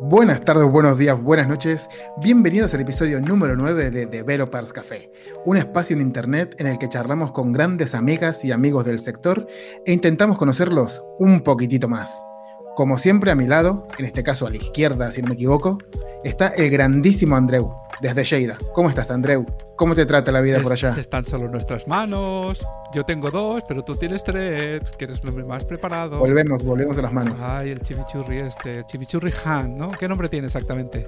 Buenas tardes, buenos días, buenas noches. Bienvenidos al episodio número 9 de Developers Café, un espacio en internet en el que charlamos con grandes amigas y amigos del sector e intentamos conocerlos un poquitito más. Como siempre a mi lado, en este caso a la izquierda si no me equivoco, está el grandísimo Andreu, desde Sheida. ¿Cómo estás Andreu? ¿Cómo te trata la vida por allá? Están solo nuestras manos. Yo tengo dos, pero tú tienes tres, que eres el más preparado. Volvemos, volvemos a las manos. Ay, el chimichurri este, chimichurri Han, ¿no? ¿Qué nombre tiene exactamente?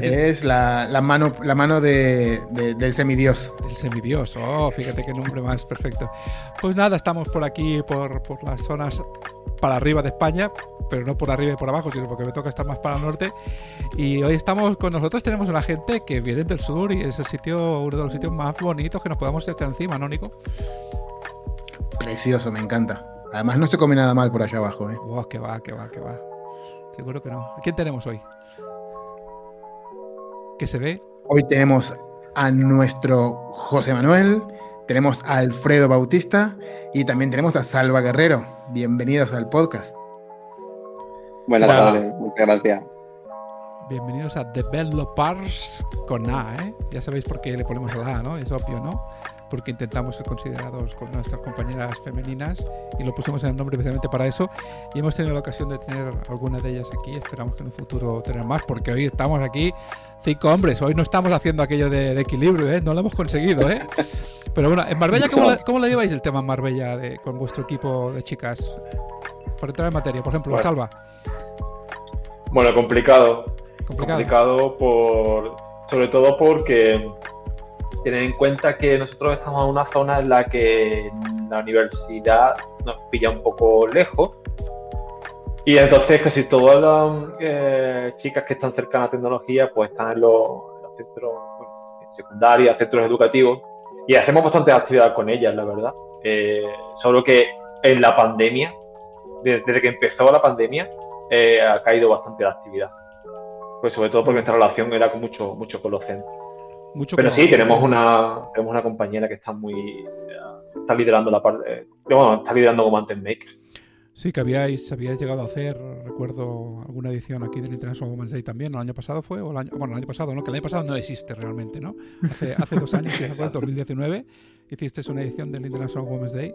Es la, mano, la mano de, del semidios. El semidios, oh, fíjate qué nombre más perfecto. Pues nada, estamos por aquí, por, por las zonas para arriba de España, pero no por arriba y por abajo, sino porque me toca estar más para el norte. Y hoy estamos con nosotros, tenemos una gente que viene del sur y es el sitio, uno de los sitios más bonitos que nos podamos echar encima, ¿no, Nico? Precioso, me encanta. Además no se come nada mal por allá abajo, ¿eh? Oh, que va, que va, que va. Seguro que no. ¿A quién tenemos hoy? ¿Qué se ve? Hoy tenemos a nuestro José Manuel, tenemos a Alfredo Bautista y también tenemos a Salva Guerrero. Bienvenidos al podcast. Buenas tardes, muchas gracias. Bienvenidos a Developers con A, ¿eh? Ya sabéis por qué le ponemos la A, ¿no? Es obvio, ¿no? Porque intentamos ser considerados con nuestras compañeras femeninas y lo pusimos en el nombre especialmente para eso. Y hemos tenido la ocasión de tener algunas de ellas aquí. Esperamos que en un futuro tener más, porque hoy estamos aquí cinco hombres. Hoy no estamos haciendo aquello de, equilibrio, ¿eh? No lo hemos conseguido, ¿eh? Pero bueno, en Marbella, ¿cómo, la, lleváis el tema en Marbella de, con vuestro equipo de chicas? Por entrar en materia, por ejemplo, Salva. Bueno, complicado. complicado. por, sobre todo porque tienen en cuenta que nosotros estamos en una zona en la que la universidad nos pilla un poco lejos. Y entonces casi todas las eh, chicas que están cercanas a tecnología pues están en los, centros secundarios, centros educativos y hacemos bastante actividad con ellas, la verdad. Eh, solo que en la pandemia, desde, que empezó la pandemia, eh, ha caído bastante la actividad. Pues sobre todo porque nuestra relación era con mucho, mucho con los centros. Mucho Pero sí, tenemos una, tenemos una compañera que está muy. está liderando la parte. bueno, está liderando como Mountain Maker. Sí, que habíais, habíais llegado a hacer, recuerdo, alguna edición aquí del International Women's Day también. ¿El año pasado fue? O el año, bueno, el año pasado, ¿no? Que el año pasado no existe realmente, ¿no? Hace, hace dos años, que fue en 2019, hiciste una edición del International Women's Day.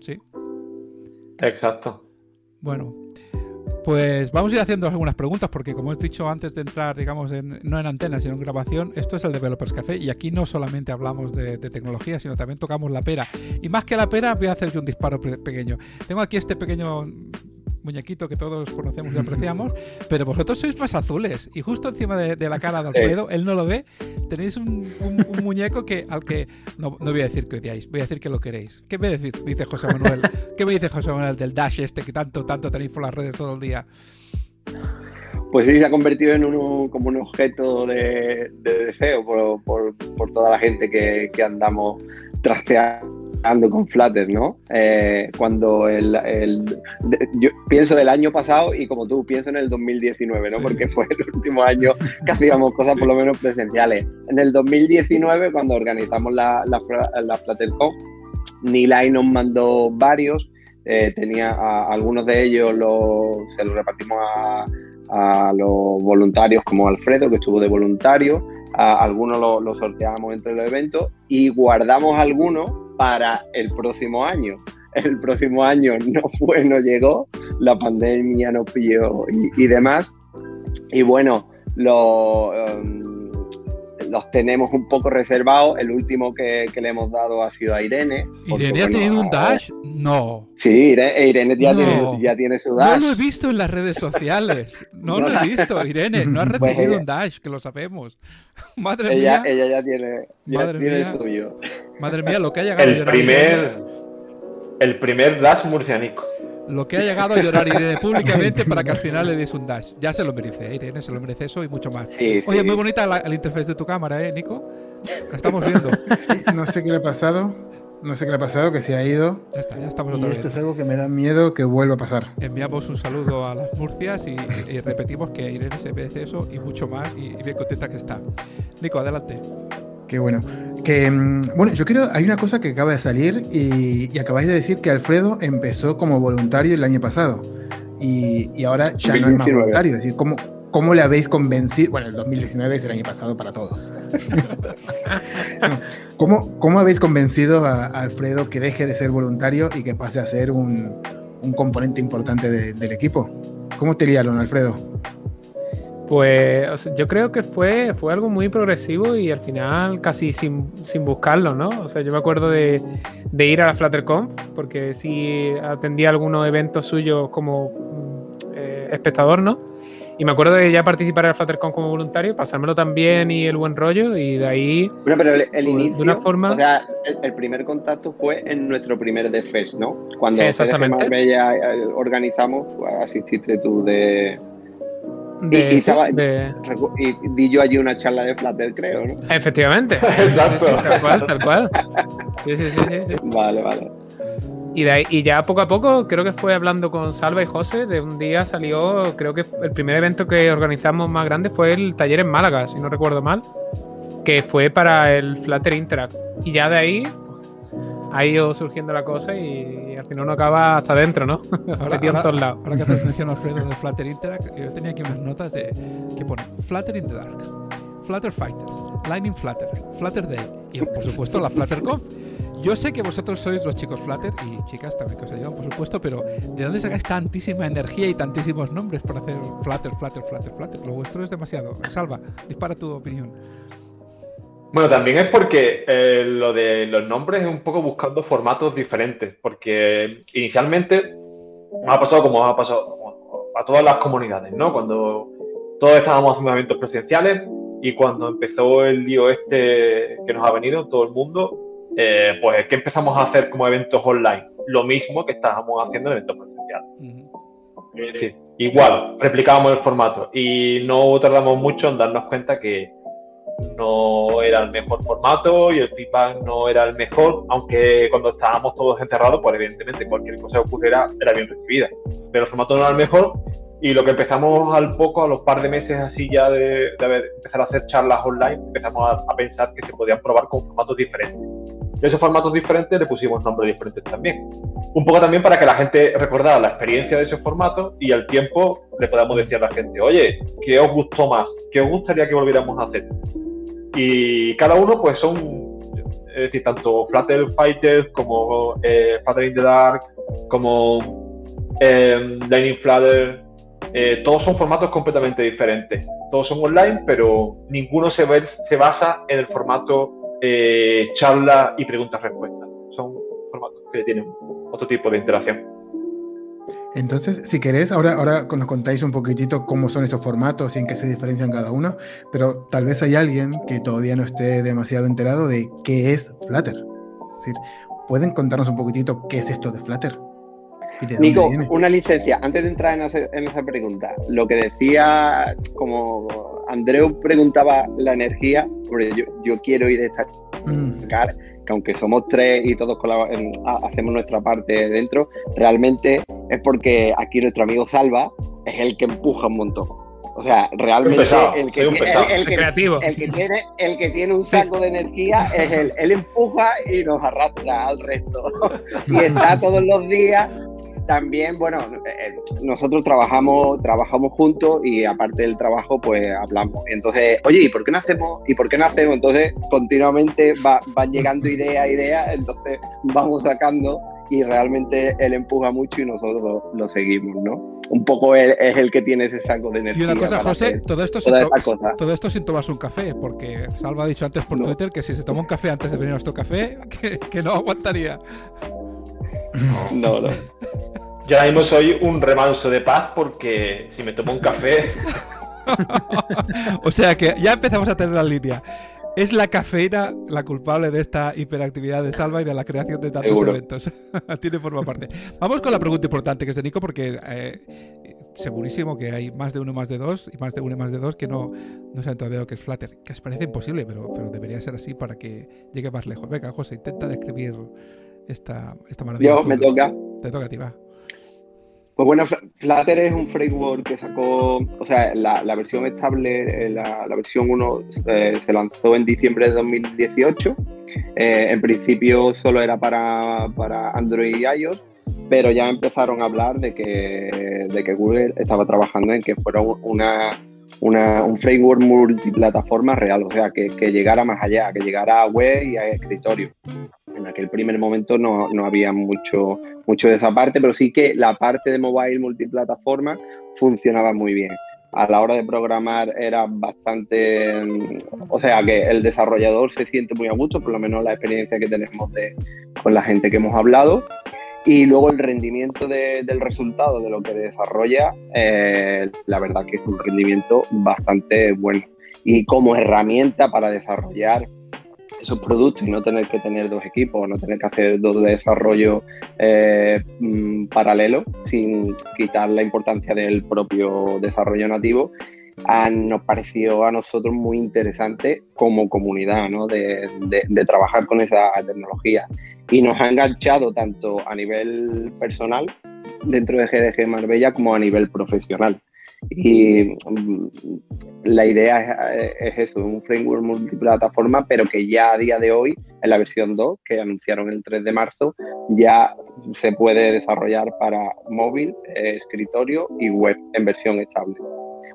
Sí. Exacto. Bueno, pues vamos a ir haciendo algunas preguntas porque como he dicho antes de entrar, digamos, no en antena, sino en grabación, esto es el Developers Café y aquí no solamente hablamos de, tecnología, sino también tocamos la pera. Y más que la pera, voy a hacer yo un disparo pequeño. Tengo aquí este pequeño muñequito que todos conocemos y apreciamos, pero vosotros sois más azules y justo encima de, la cara de Alfredo, él no lo ve, tenéis un, muñeco que al que no, voy a decir que odiáis, voy a decir que lo queréis. ¿Qué me dice José Manuel? ¿Qué me dice José Manuel del Dash este que tanto, tanto tenéis por las redes todo el día? Pues sí, se ha convertido en un, como un objeto de, deseo por, toda la gente que, que andamos trasteando ando con Flutter, ¿no? Eh, cuando el, yo pienso del año pasado y como tú, pienso en el 2019, ¿no? Porque fue el último año que hacíamos cosas por lo menos presenciales. En el 2019, cuando organizamos la, la, la FlutterConf, Nilay nos mandó varios, eh, tenía algunos de ellos los, se los repartimos a, a los voluntarios como Alfredo, que estuvo de voluntario, algunos lo sorteamos entre los eventos y guardamos algunos para el próximo año. El próximo año no fue, no llegó, la pandemia nos pilló y, demás. Y bueno, lo, um, los tenemos un poco reservados. El último que, le hemos dado ha sido a Irene. ¿Irene ha tenido un dash? No. Sí, Irene, ya, tiene, su dash. No lo he visto en las redes sociales. No, lo he visto, Irene. No ha recibido un dash, que lo sabemos. Madre mía. Ella ya tiene, Madre tiene mía. suyo. Madre mía, lo que ha llegado el primer, El primer dash murcianico lo que ha llegado a llorar Irene públicamente para que al final le des un dash. Ya se lo merece, ¿eh, Irene, se lo merece eso y mucho más. Oye, muy bonita la, el interfaz de tu cámara, ¿eh, Nico? La estamos viendo. no sé qué le ha pasado. No sé qué le ha pasado, que se ha ido. Ya está, ya estamos otra y Esto es algo que me da miedo que vuelva a pasar. Enviamos un saludo a las Murcias y, repetimos que Irene se merece eso y mucho más y bien contenta que está. Nico, adelante. Qué bueno. Que, mm, bueno, yo creo, hay una cosa que acaba de salir y, acabáis de decir que Alfredo empezó como voluntario el año pasado. y, ahora ya no es más voluntario. Es decir, ¿cómo, ¿cómo le habéis convencido? Bueno, el 2019 es el año pasado para todos. ¿Cómo, ¿Cómo, habéis convencido a, Alfredo que deje de ser voluntario y que pase a ser un, un componente importante del equipo? ¿Cómo te liaron, Alfredo? Pues yo creo que fue, fue algo muy progresivo y al final casi sin, sin buscarlo, ¿no? O sea, yo me acuerdo de, de, ir a la FlutterConf porque sí atendía algunos eventos suyos como mm, eh, espectador, ¿no? Y me acuerdo de ya participar en el FlutterConf como voluntario, pasármelo también y el buen rollo y de ahí... Bueno, pero el, inicio, de una forma... o sea, el, primer contacto fue en nuestro primer DFest, ¿no? Cuando Exactamente. ya eh, organizamos, asististe tú de y, di yo allí una charla de Flutter, creo, ¿no? Efectivamente. Exacto. tal cual, tal cual. Sí, sí, sí, sí. Vale, vale. Y, de ahí, y ya poco a poco, creo que fue hablando con Salva y José, de un día salió, creo que el primer evento que organizamos más grande fue el taller en Málaga, si no recuerdo mal, que fue para el Flutter Interact. Y ya de ahí, ha ido surgiendo la cosa y, al final uno acaba hasta adentro, ¿no? Ahora, en todos lados. Ahora que te mencionado Alfredo de Flutter Interact, yo tenía aquí unas notas de que pone Flutter in the Dark, Flutter Fighter, Lightning Flutter, Flutter Day y por supuesto la FlutterConf. Yo sé que vosotros sois los chicos Flutter y chicas también que os ayudan, por supuesto, pero ¿de dónde sacáis tantísima energía y tantísimos nombres para hacer Flutter, Flutter, Flutter, Flutter? Lo vuestro es demasiado. Salva, dispara tu opinión. Bueno, también es porque eh, lo de los nombres es un poco buscando formatos diferentes, porque inicialmente nos ha pasado como ha pasado a todas las comunidades, ¿no? Cuando todos estábamos haciendo eventos presenciales y cuando empezó el lío este que nos ha venido todo el mundo, eh, pues que empezamos a hacer como eventos online, lo mismo que estábamos haciendo en eventos presenciales. igual, replicábamos el formato y no tardamos mucho en darnos cuenta que no era el mejor formato y el feedback no era el mejor, aunque cuando estábamos todos encerrados, pues evidentemente cualquier cosa que ocurriera era bien recibida. Pero el formato no era el mejor y lo que empezamos al poco, a los par de meses así ya de, empezar a hacer charlas online, empezamos a, pensar que se podían probar con formatos diferentes. Y esos formatos diferentes le pusimos nombres diferentes también. Un poco también para que la gente recordara la experiencia de ese formato y al tiempo le podamos decir a la gente, oye, ¿qué os gustó más? ¿Qué os gustaría que volviéramos a hacer? Y cada uno, pues son, es decir, tanto Flutter Fighters como eh, in the Dark, como eh, Lightning Flutter, todos son formatos completamente diferentes. Todos son online, pero ninguno se, ve, se basa en el formato eh, charla y preguntas-respuestas. Son formatos que tienen otro tipo de interacción. Entonces, si querés, ahora, ahora nos contáis un poquitito cómo son estos formatos y en qué se diferencian cada uno, pero tal vez hay alguien que todavía no esté demasiado enterado de qué es Flutter. Es decir, ¿pueden contarnos un poquitito qué es esto de Flutter? Nico, una licencia. Antes de entrar en, esa pregunta, lo que decía, como Andreu preguntaba la energía, yo, yo quiero ir destacar mm. Que aunque somos tres y todos hacemos nuestra parte dentro, realmente es porque aquí nuestro amigo Salva es el que empuja un montón. O sea, realmente el, que tiene, el, que tiene, un saco de energía es él. Él empuja y nos arrastra al resto. y está todos los días también, bueno, eh, nosotros trabajamos, trabajamos juntos y aparte del trabajo, pues hablamos. Entonces, oye, ¿y por qué no hacemos? ¿Y por qué no hacemos? Entonces, continuamente van llegando ideas, ideas, entonces vamos sacando y realmente él empuja mucho y nosotros lo, seguimos, ¿no? Un poco él, es el que tiene ese saco de energía. Y una cosa, José, todo esto, sin todo esto sin tomarse un café, porque Salva ha dicho antes por Twitter que si se toma un café antes de venir a nuestro café, que, que no aguantaría. No, no. Yo ahora mismo soy un remanso de paz porque si me tomo un café. o sea que ya empezamos a tener la línea. ¿Es la cafeína la culpable de esta hiperactividad de Salva y de la creación de tantos eventos? Tiene forma parte. Vamos con la pregunta importante que es de Nico, porque eh, segurísimo que hay más de uno más de dos y más de uno y más de dos que no, no saben todavía lo que es Flutter, que os parece imposible, pero, pero debería ser así para que llegue más lejos. Venga, José, intenta describir esta, esta maravilla. Yo, me toca. Te toca a ti, va. Pues bueno, Flutter es un framework que sacó, o sea, la, versión estable, eh, la, versión 1 eh, se lanzó en diciembre de 2018. Eh, en principio solo era para, Android y iOS, pero ya empezaron a hablar de que, de que Google estaba trabajando en que fuera una, un framework multiplataforma real, o sea, que, que, llegara más allá, que llegara a web y a escritorio. Aquel primer momento no, no, había mucho, mucho de esa parte, pero sí que la parte de mobile multiplataforma funcionaba muy bien. A la hora de programar era bastante, o sea, que el desarrollador se siente muy a gusto, por lo menos la experiencia que tenemos de, con la gente que hemos hablado y luego el rendimiento del resultado de lo que desarrolla, eh, la verdad que es un rendimiento bastante bueno. Y como herramienta para desarrollar esos productos y no tener que tener dos equipos, no tener que hacer dos desarrollos eh, mm, paralelos sin quitar la importancia del propio desarrollo nativo, nos pareció a nosotros muy interesante como comunidad ¿no? de, de, trabajar con esa tecnología y nos ha enganchado tanto a nivel personal dentro de GDG Marbella como a nivel profesional. Y mm, la idea es, eso, un framework multiplataforma, pero que ya a día de hoy, en la versión 2, que anunciaron el 3 de marzo, ya se puede desarrollar para móvil, escritorio y web en versión estable.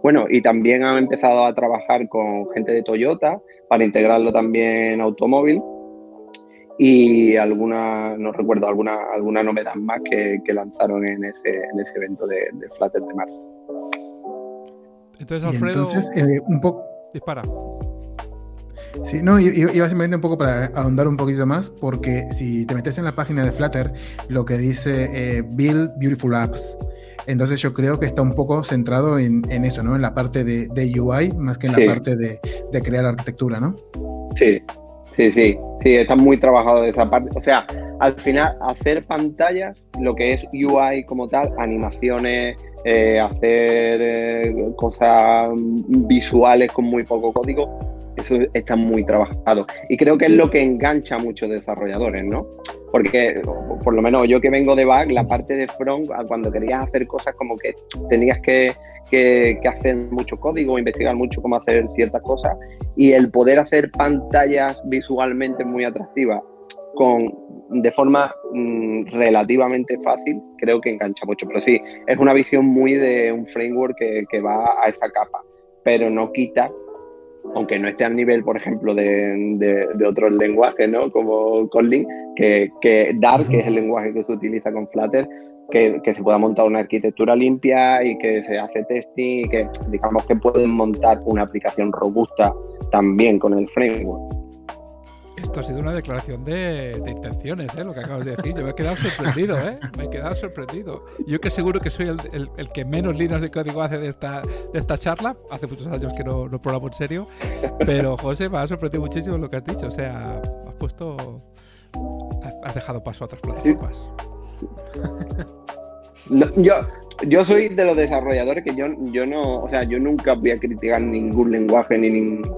Bueno, y también han empezado a trabajar con gente de Toyota para integrarlo también en automóvil y alguna, no recuerdo, alguna, alguna novedad más que, lanzaron en ese, en ese evento de, de Flutter de marzo. Entonces, Alfredo. entonces, eh, un poco. Dispara. Sí, no, iba simplemente un poco para ahondar un poquito más, porque si te metes en la página de Flutter, lo que dice eh, Build Beautiful Apps, entonces yo creo que está un poco centrado en, eso, ¿no? En la parte de, de UI, más que en la parte de, de crear arquitectura, ¿no? Sí, Sí, sí, sí, está muy trabajado de esa parte. O sea, al final, hacer pantallas, lo que es UI como tal, animaciones, eh, hacer eh, cosas visuales con muy poco código, eso está muy trabajado. Y creo que es lo que engancha a muchos desarrolladores, ¿no? Porque, por lo menos yo que vengo de back, la parte de front, cuando querías hacer cosas como que tenías que que, hacen mucho código, investigar mucho cómo hacer ciertas cosas y el poder hacer pantallas visualmente muy atractivas con de forma mm, relativamente fácil, creo que engancha mucho. Pero sí, es una visión muy de un framework que, va a esa capa, pero no quita, aunque no esté al nivel, por ejemplo, de, de, otros lenguajes, ¿no? Como Kotlin, que, que Dart, que es el lenguaje que se utiliza con Flutter, que, se pueda montar una arquitectura limpia y que se hace testing y que digamos que pueden montar una aplicación robusta también con el framework. Esto ha sido una declaración de, intenciones, ¿eh? lo que acabas de decir. Yo me he quedado sorprendido, ¿eh? Me he quedado sorprendido. Yo que seguro que soy el, que menos líneas de código hace de esta, de esta charla. Hace muchos años que no, no programo en serio. Pero, José, me ha sorprendido muchísimo lo que has dicho. O sea, has puesto... Has dejado paso a otras plataformas yo, yo soy de los desarrolladores que yo, yo no, o sea, yo nunca voy a criticar ningún lenguaje ni ningún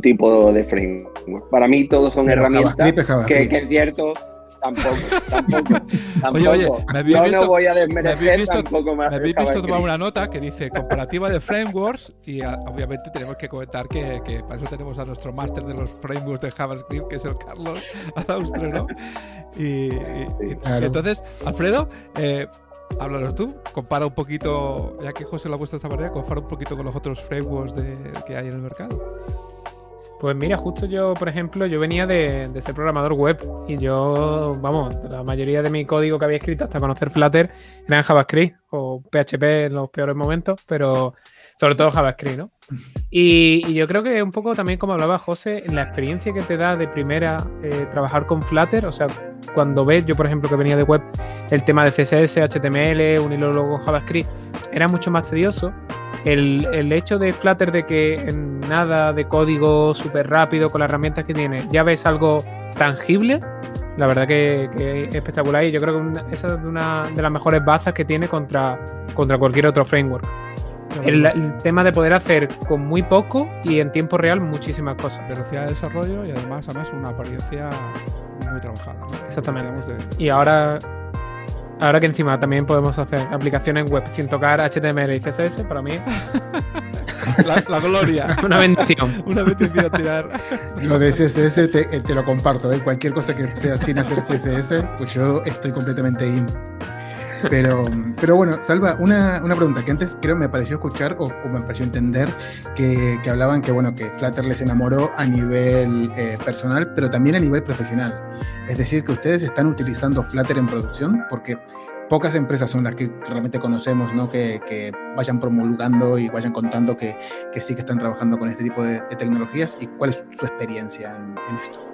tipo de framework. Para mí todos son herramientas que, que, es cierto, tampoco, tampoco, tampoco. Oye, oye, me Yo visto, no voy a desmerecer tampoco más. Me habéis visto tomar una nota que dice comparativa de frameworks y ah, obviamente tenemos que comentar que, que, para eso tenemos a nuestro máster de los frameworks de JavaScript, que es el Carlos Azaustre, ¿no? Y, entonces, Alfredo, eh, háblanos tú, compara un poquito, ya que José lo ha puesto esta manera, compara un poquito con los otros frameworks que hay en el mercado. Pues mira, justo yo, por ejemplo, yo venía de, ser programador web y yo, vamos, la mayoría de mi código que había escrito hasta conocer Flutter era en JavaScript o PHP en los peores momentos, pero sobre todo JavaScript, ¿no? Y, yo creo que un poco también como hablaba José, la experiencia que te da de primera eh, trabajar con Flutter, o sea, cuando ves, yo por ejemplo que venía de web, el tema de CSS, HTML, un hilo luego JavaScript, era mucho más tedioso el, hecho de Flutter de que nada de código súper rápido con las herramientas que tiene ya ves algo tangible, la verdad que, es espectacular y yo creo que esa es una de las mejores bazas que tiene contra, contra cualquier otro framework. El, tema de poder hacer con muy poco y en tiempo real muchísimas cosas. Velocidad de desarrollo y además, además una apariencia muy trabajada. Exactamente. Y ahora Ahora que encima también podemos hacer aplicaciones web sin tocar HTML y CSS, para mí. La, gloria. Una bendición. Una bendición tirar. Lo de CSS te, te lo comparto. ¿eh? Cualquier cosa que sea sin hacer CSS, pues yo estoy completamente in. Pero, pero bueno, Salva, una, una, pregunta que antes creo me pareció escuchar o, me pareció entender que, que, hablaban que, bueno, que Flutter les enamoró a nivel eh, personal, pero también a nivel profesional. Es decir, que ustedes están utilizando Flutter en producción, porque pocas empresas son las que realmente conocemos, ¿no? Que, que vayan promulgando y vayan contando que, que, sí que están trabajando con este tipo de, de tecnologías y cuál es su experiencia en, en esto.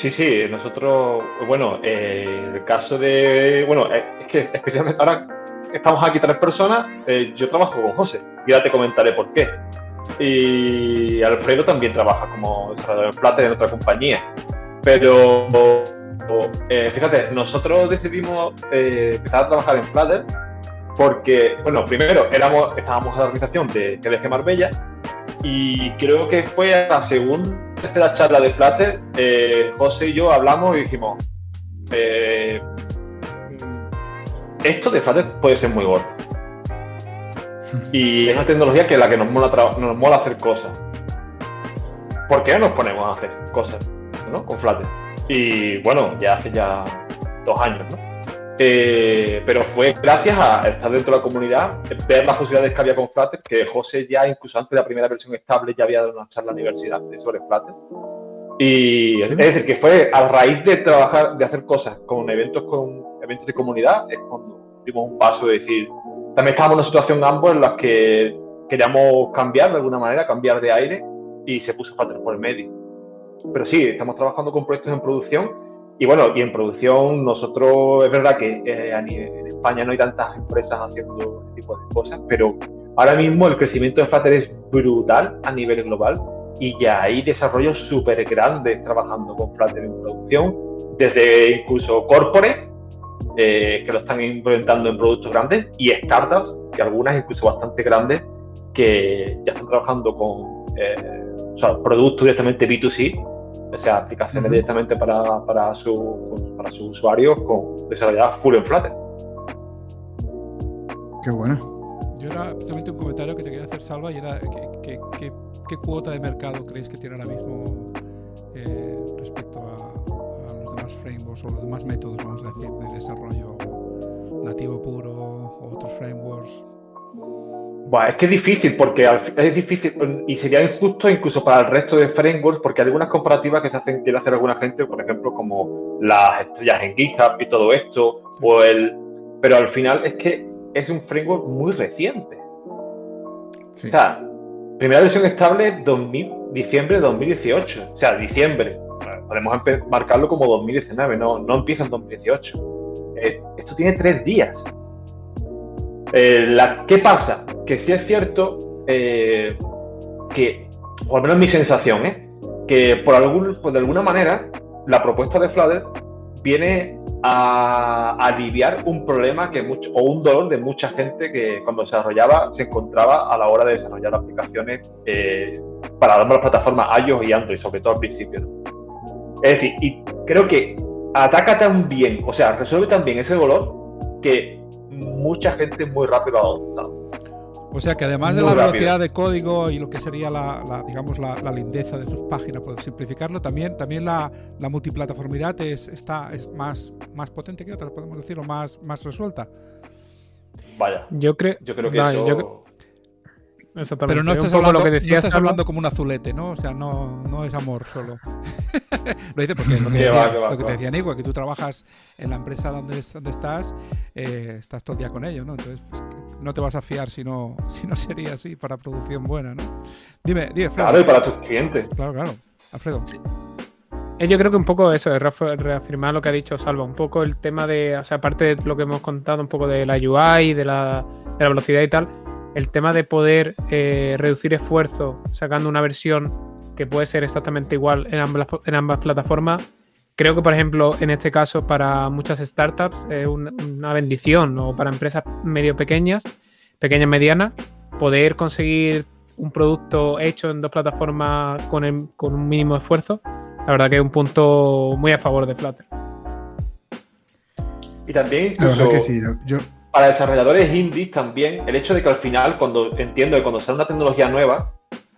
Sí, sí, nosotros, bueno, eh, el caso de, bueno, eh, es que especialmente ahora estamos aquí tres personas, eh, yo trabajo con José, y ya te comentaré por qué. Y Alfredo también trabaja como desarrollador en Flutter en otra compañía. Pero, fíjate, nosotros decidimos empezar a trabajar en Flutter porque, bueno, primero éramos, estábamos en la organización de GDG Marbella y creo que fue a la segunda la charla de Flutter, eh, José y yo hablamos y dijimos, eh, esto de Flutter puede ser muy gordo. Y es una tecnología que es la que nos mola, nos mola hacer cosas. ¿Por qué no nos ponemos a hacer cosas ¿no? con Flutter? Y bueno, ya hace ya dos años, ¿no? Eh, pero fue gracias a estar dentro de la comunidad, ver las posibilidades que había con Flutter, que José ya, incluso antes de la primera versión estable, ya había dado una charla en la universidad sobre Flutter. Y es decir, que fue a raíz de trabajar, de hacer cosas con eventos con eventos de comunidad, es cuando dimos un paso de decir, también estábamos en una situación ambos en la que queríamos cambiar de alguna manera, cambiar de aire, y se puso Flutter por el medio. Pero sí, estamos trabajando con proyectos en producción y bueno, y en producción nosotros, es verdad que eh, en España no hay tantas empresas haciendo este tipo de cosas, pero ahora mismo el crecimiento de Flutter es brutal a nivel global y ya hay desarrollos súper grandes trabajando con Flutter en producción, desde incluso corporate, eh, que lo están implementando en productos grandes, y startups, que algunas incluso bastante grandes, que ya están trabajando con eh, o sea, productos directamente B2C o sea, aplicaciones directamente para, para, su, para sus usuarios con desarrolladas full en Flutter. Qué bueno. Yo era precisamente un comentario que te quería hacer, Salva, y era ¿qué, qué, cuota de mercado creéis que tiene ahora mismo eh, respecto a, a, los demás frameworks o los demás métodos, vamos a decir, de desarrollo nativo puro o otros frameworks? Es que es difícil, porque es difícil y sería injusto incluso para el resto de frameworks, porque hay algunas comparativas que se hacen, quiere hacer alguna gente, por ejemplo, como las estrellas en GitHub y todo esto, o el, pero al final es que es un framework muy reciente. O sea, primera versión estable 2000, diciembre de 2018, o sea, diciembre. Podemos marcarlo como 2019, no, no empieza en 2018. Eh, esto tiene tres días. Eh, la, ¿Qué pasa? Que sí es cierto eh, que, o al menos mi sensación, ¿eh? que por, algún, pues de alguna manera la propuesta de Flutter viene a aliviar un problema que mucho, o un dolor de mucha gente que cuando se desarrollaba se encontraba a la hora de desarrollar aplicaciones eh, para ambas plataformas iOS y Android, sobre todo al principio. Es decir, y creo que ataca tan bien, o sea, resuelve tan bien ese dolor que mucha gente muy rápido ha adoptado. O sea que además de la velocidad de código y lo que sería la, digamos la, lindeza de sus páginas, por simplificarlo, también, también la, multiplataformidad es, está, es más, más potente que otras, podemos decirlo, más, más resuelta. Vaya. Yo creo, yo creo que Exactamente. Pero no estás, hablando, lo que decías, no estás hablando como un azulete, ¿no? O sea, no, no es amor solo. lo dice porque lo que, decía, lo que te decía Nico, que tú trabajas en la empresa donde, donde estás, eh, estás todo el día con ellos, ¿no? Entonces, pues, no te vas a fiar si no, si no sería así para producción buena, ¿no? Dime, dime, Fred. Claro, y para tus clientes. Claro, claro. Alfredo. Eh, yo creo que un poco eso, es reafirmar lo que ha dicho Salva, un poco el tema de, o sea, aparte de lo que hemos contado, un poco de la UI, de la, de la velocidad y tal, el tema de poder eh, reducir esfuerzo sacando una versión que puede ser exactamente igual en ambas, en ambas plataformas, creo que, por ejemplo, en este caso, para muchas startups es una, bendición, o para empresas medio pequeñas, pequeñas, medianas, poder conseguir un producto hecho en dos plataformas con, con un mínimo esfuerzo, la verdad que es un punto muy a favor de Flutter. Y también. La verdad que sí, yo, para desarrolladores indies también, el hecho de que al final, cuando entiendo que cuando sale una tecnología nueva,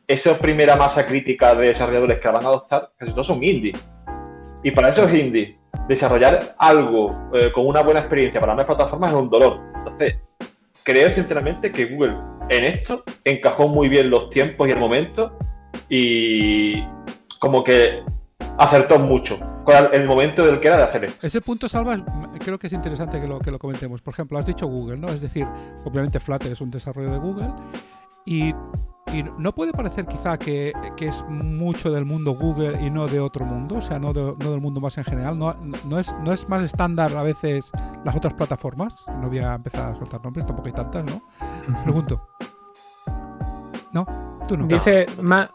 esa primera masa crítica de desarrolladores que la van a adoptar, casi todos son indies. Y para esos indies, desarrollar algo eh, con una buena experiencia para más plataformas es un dolor. Entonces, creo sinceramente que Google en esto encajó muy bien los tiempos y el momento y como que acertó mucho con el momento del que era de hacer esto. Ese punto, Salva, creo que es interesante que lo, que lo comentemos. Por ejemplo, has dicho Google, ¿no? Es decir, obviamente Flutter es un desarrollo de Google y y no puede parecer quizá que, es mucho del mundo Google y no de otro mundo, o sea, no, no del mundo más en general. No, no, es, no es más estándar a veces las otras plataformas. No voy a empezar a soltar nombres, tampoco hay tantas, ¿no? Pregunto. ¿No? Tú no. Dice, más,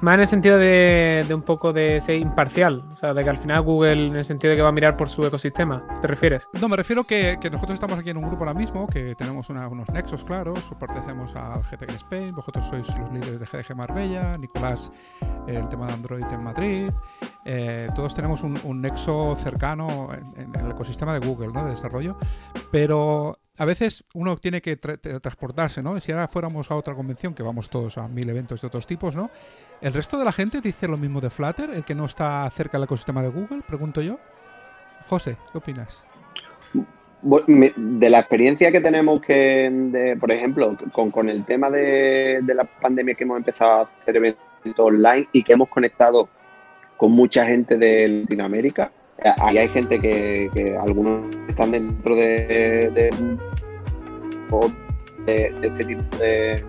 más en el sentido de, un poco de ser imparcial. O sea, de que al final Google, en el sentido de que va a mirar por su ecosistema. ¿Te refieres? No, me refiero que, que nosotros estamos aquí en un grupo ahora mismo, que tenemos unos nexos claros. Pertenecemos al GTG Spain, vosotros sois los líderes de GDG Marbella, Nicolás, el tema de Android en Madrid. Eh, todos tenemos un, nexo cercano en, el ecosistema de Google, ¿no? De desarrollo. Pero a veces uno tiene que transportarse, ¿no? Si ahora fuéramos a otra convención, que vamos todos a mil eventos de otros tipos, ¿no? ¿El resto de la gente dice lo mismo de Flutter, el que no está cerca del ecosistema de Google? Pregunto yo. José, ¿qué opinas? De la experiencia que tenemos que, por ejemplo, con, el tema de, la pandemia que hemos empezado a hacer eventos online y que hemos conectado con mucha gente de Latinoamérica, ahí hay gente que, algunos están dentro de, de, este tipo de,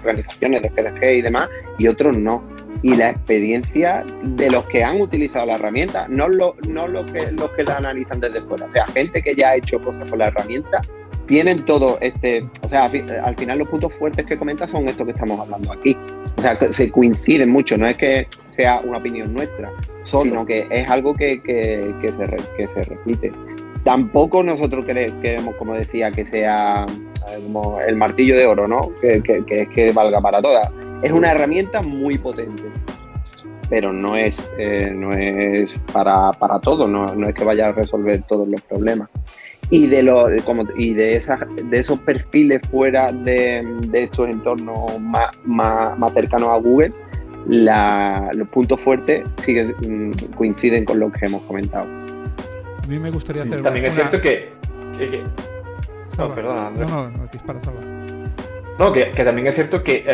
organizaciones de GDG y demás, y otros no. Y la experiencia de los que han utilizado la herramienta, no, lo, lo que, los que la analizan desde fuera, o sea, gente que ya ha hecho cosas con la herramienta, tienen todo este, o sea, al final los puntos fuertes que comentas son estos que estamos hablando aquí. O sea, se coinciden mucho, no es que sea una opinión nuestra, sino que es algo que, que, se, que se repite. Tampoco nosotros queremos, como decía, que sea como el martillo de oro, ¿no? Que, que, que valga para todas. Es una herramienta muy potente, pero no es, eh, no es para, para todo, no, no, es que vaya a resolver todos los problemas y de los como y de esas de esos perfiles fuera de, estos entornos más, más, cercanos a Google los puntos fuertes siguen mm, coinciden con lo que hemos comentado. A mí me gustaría hacer también es cierto que, no, perdona, no, no, no, dispara, No, que, también es cierto que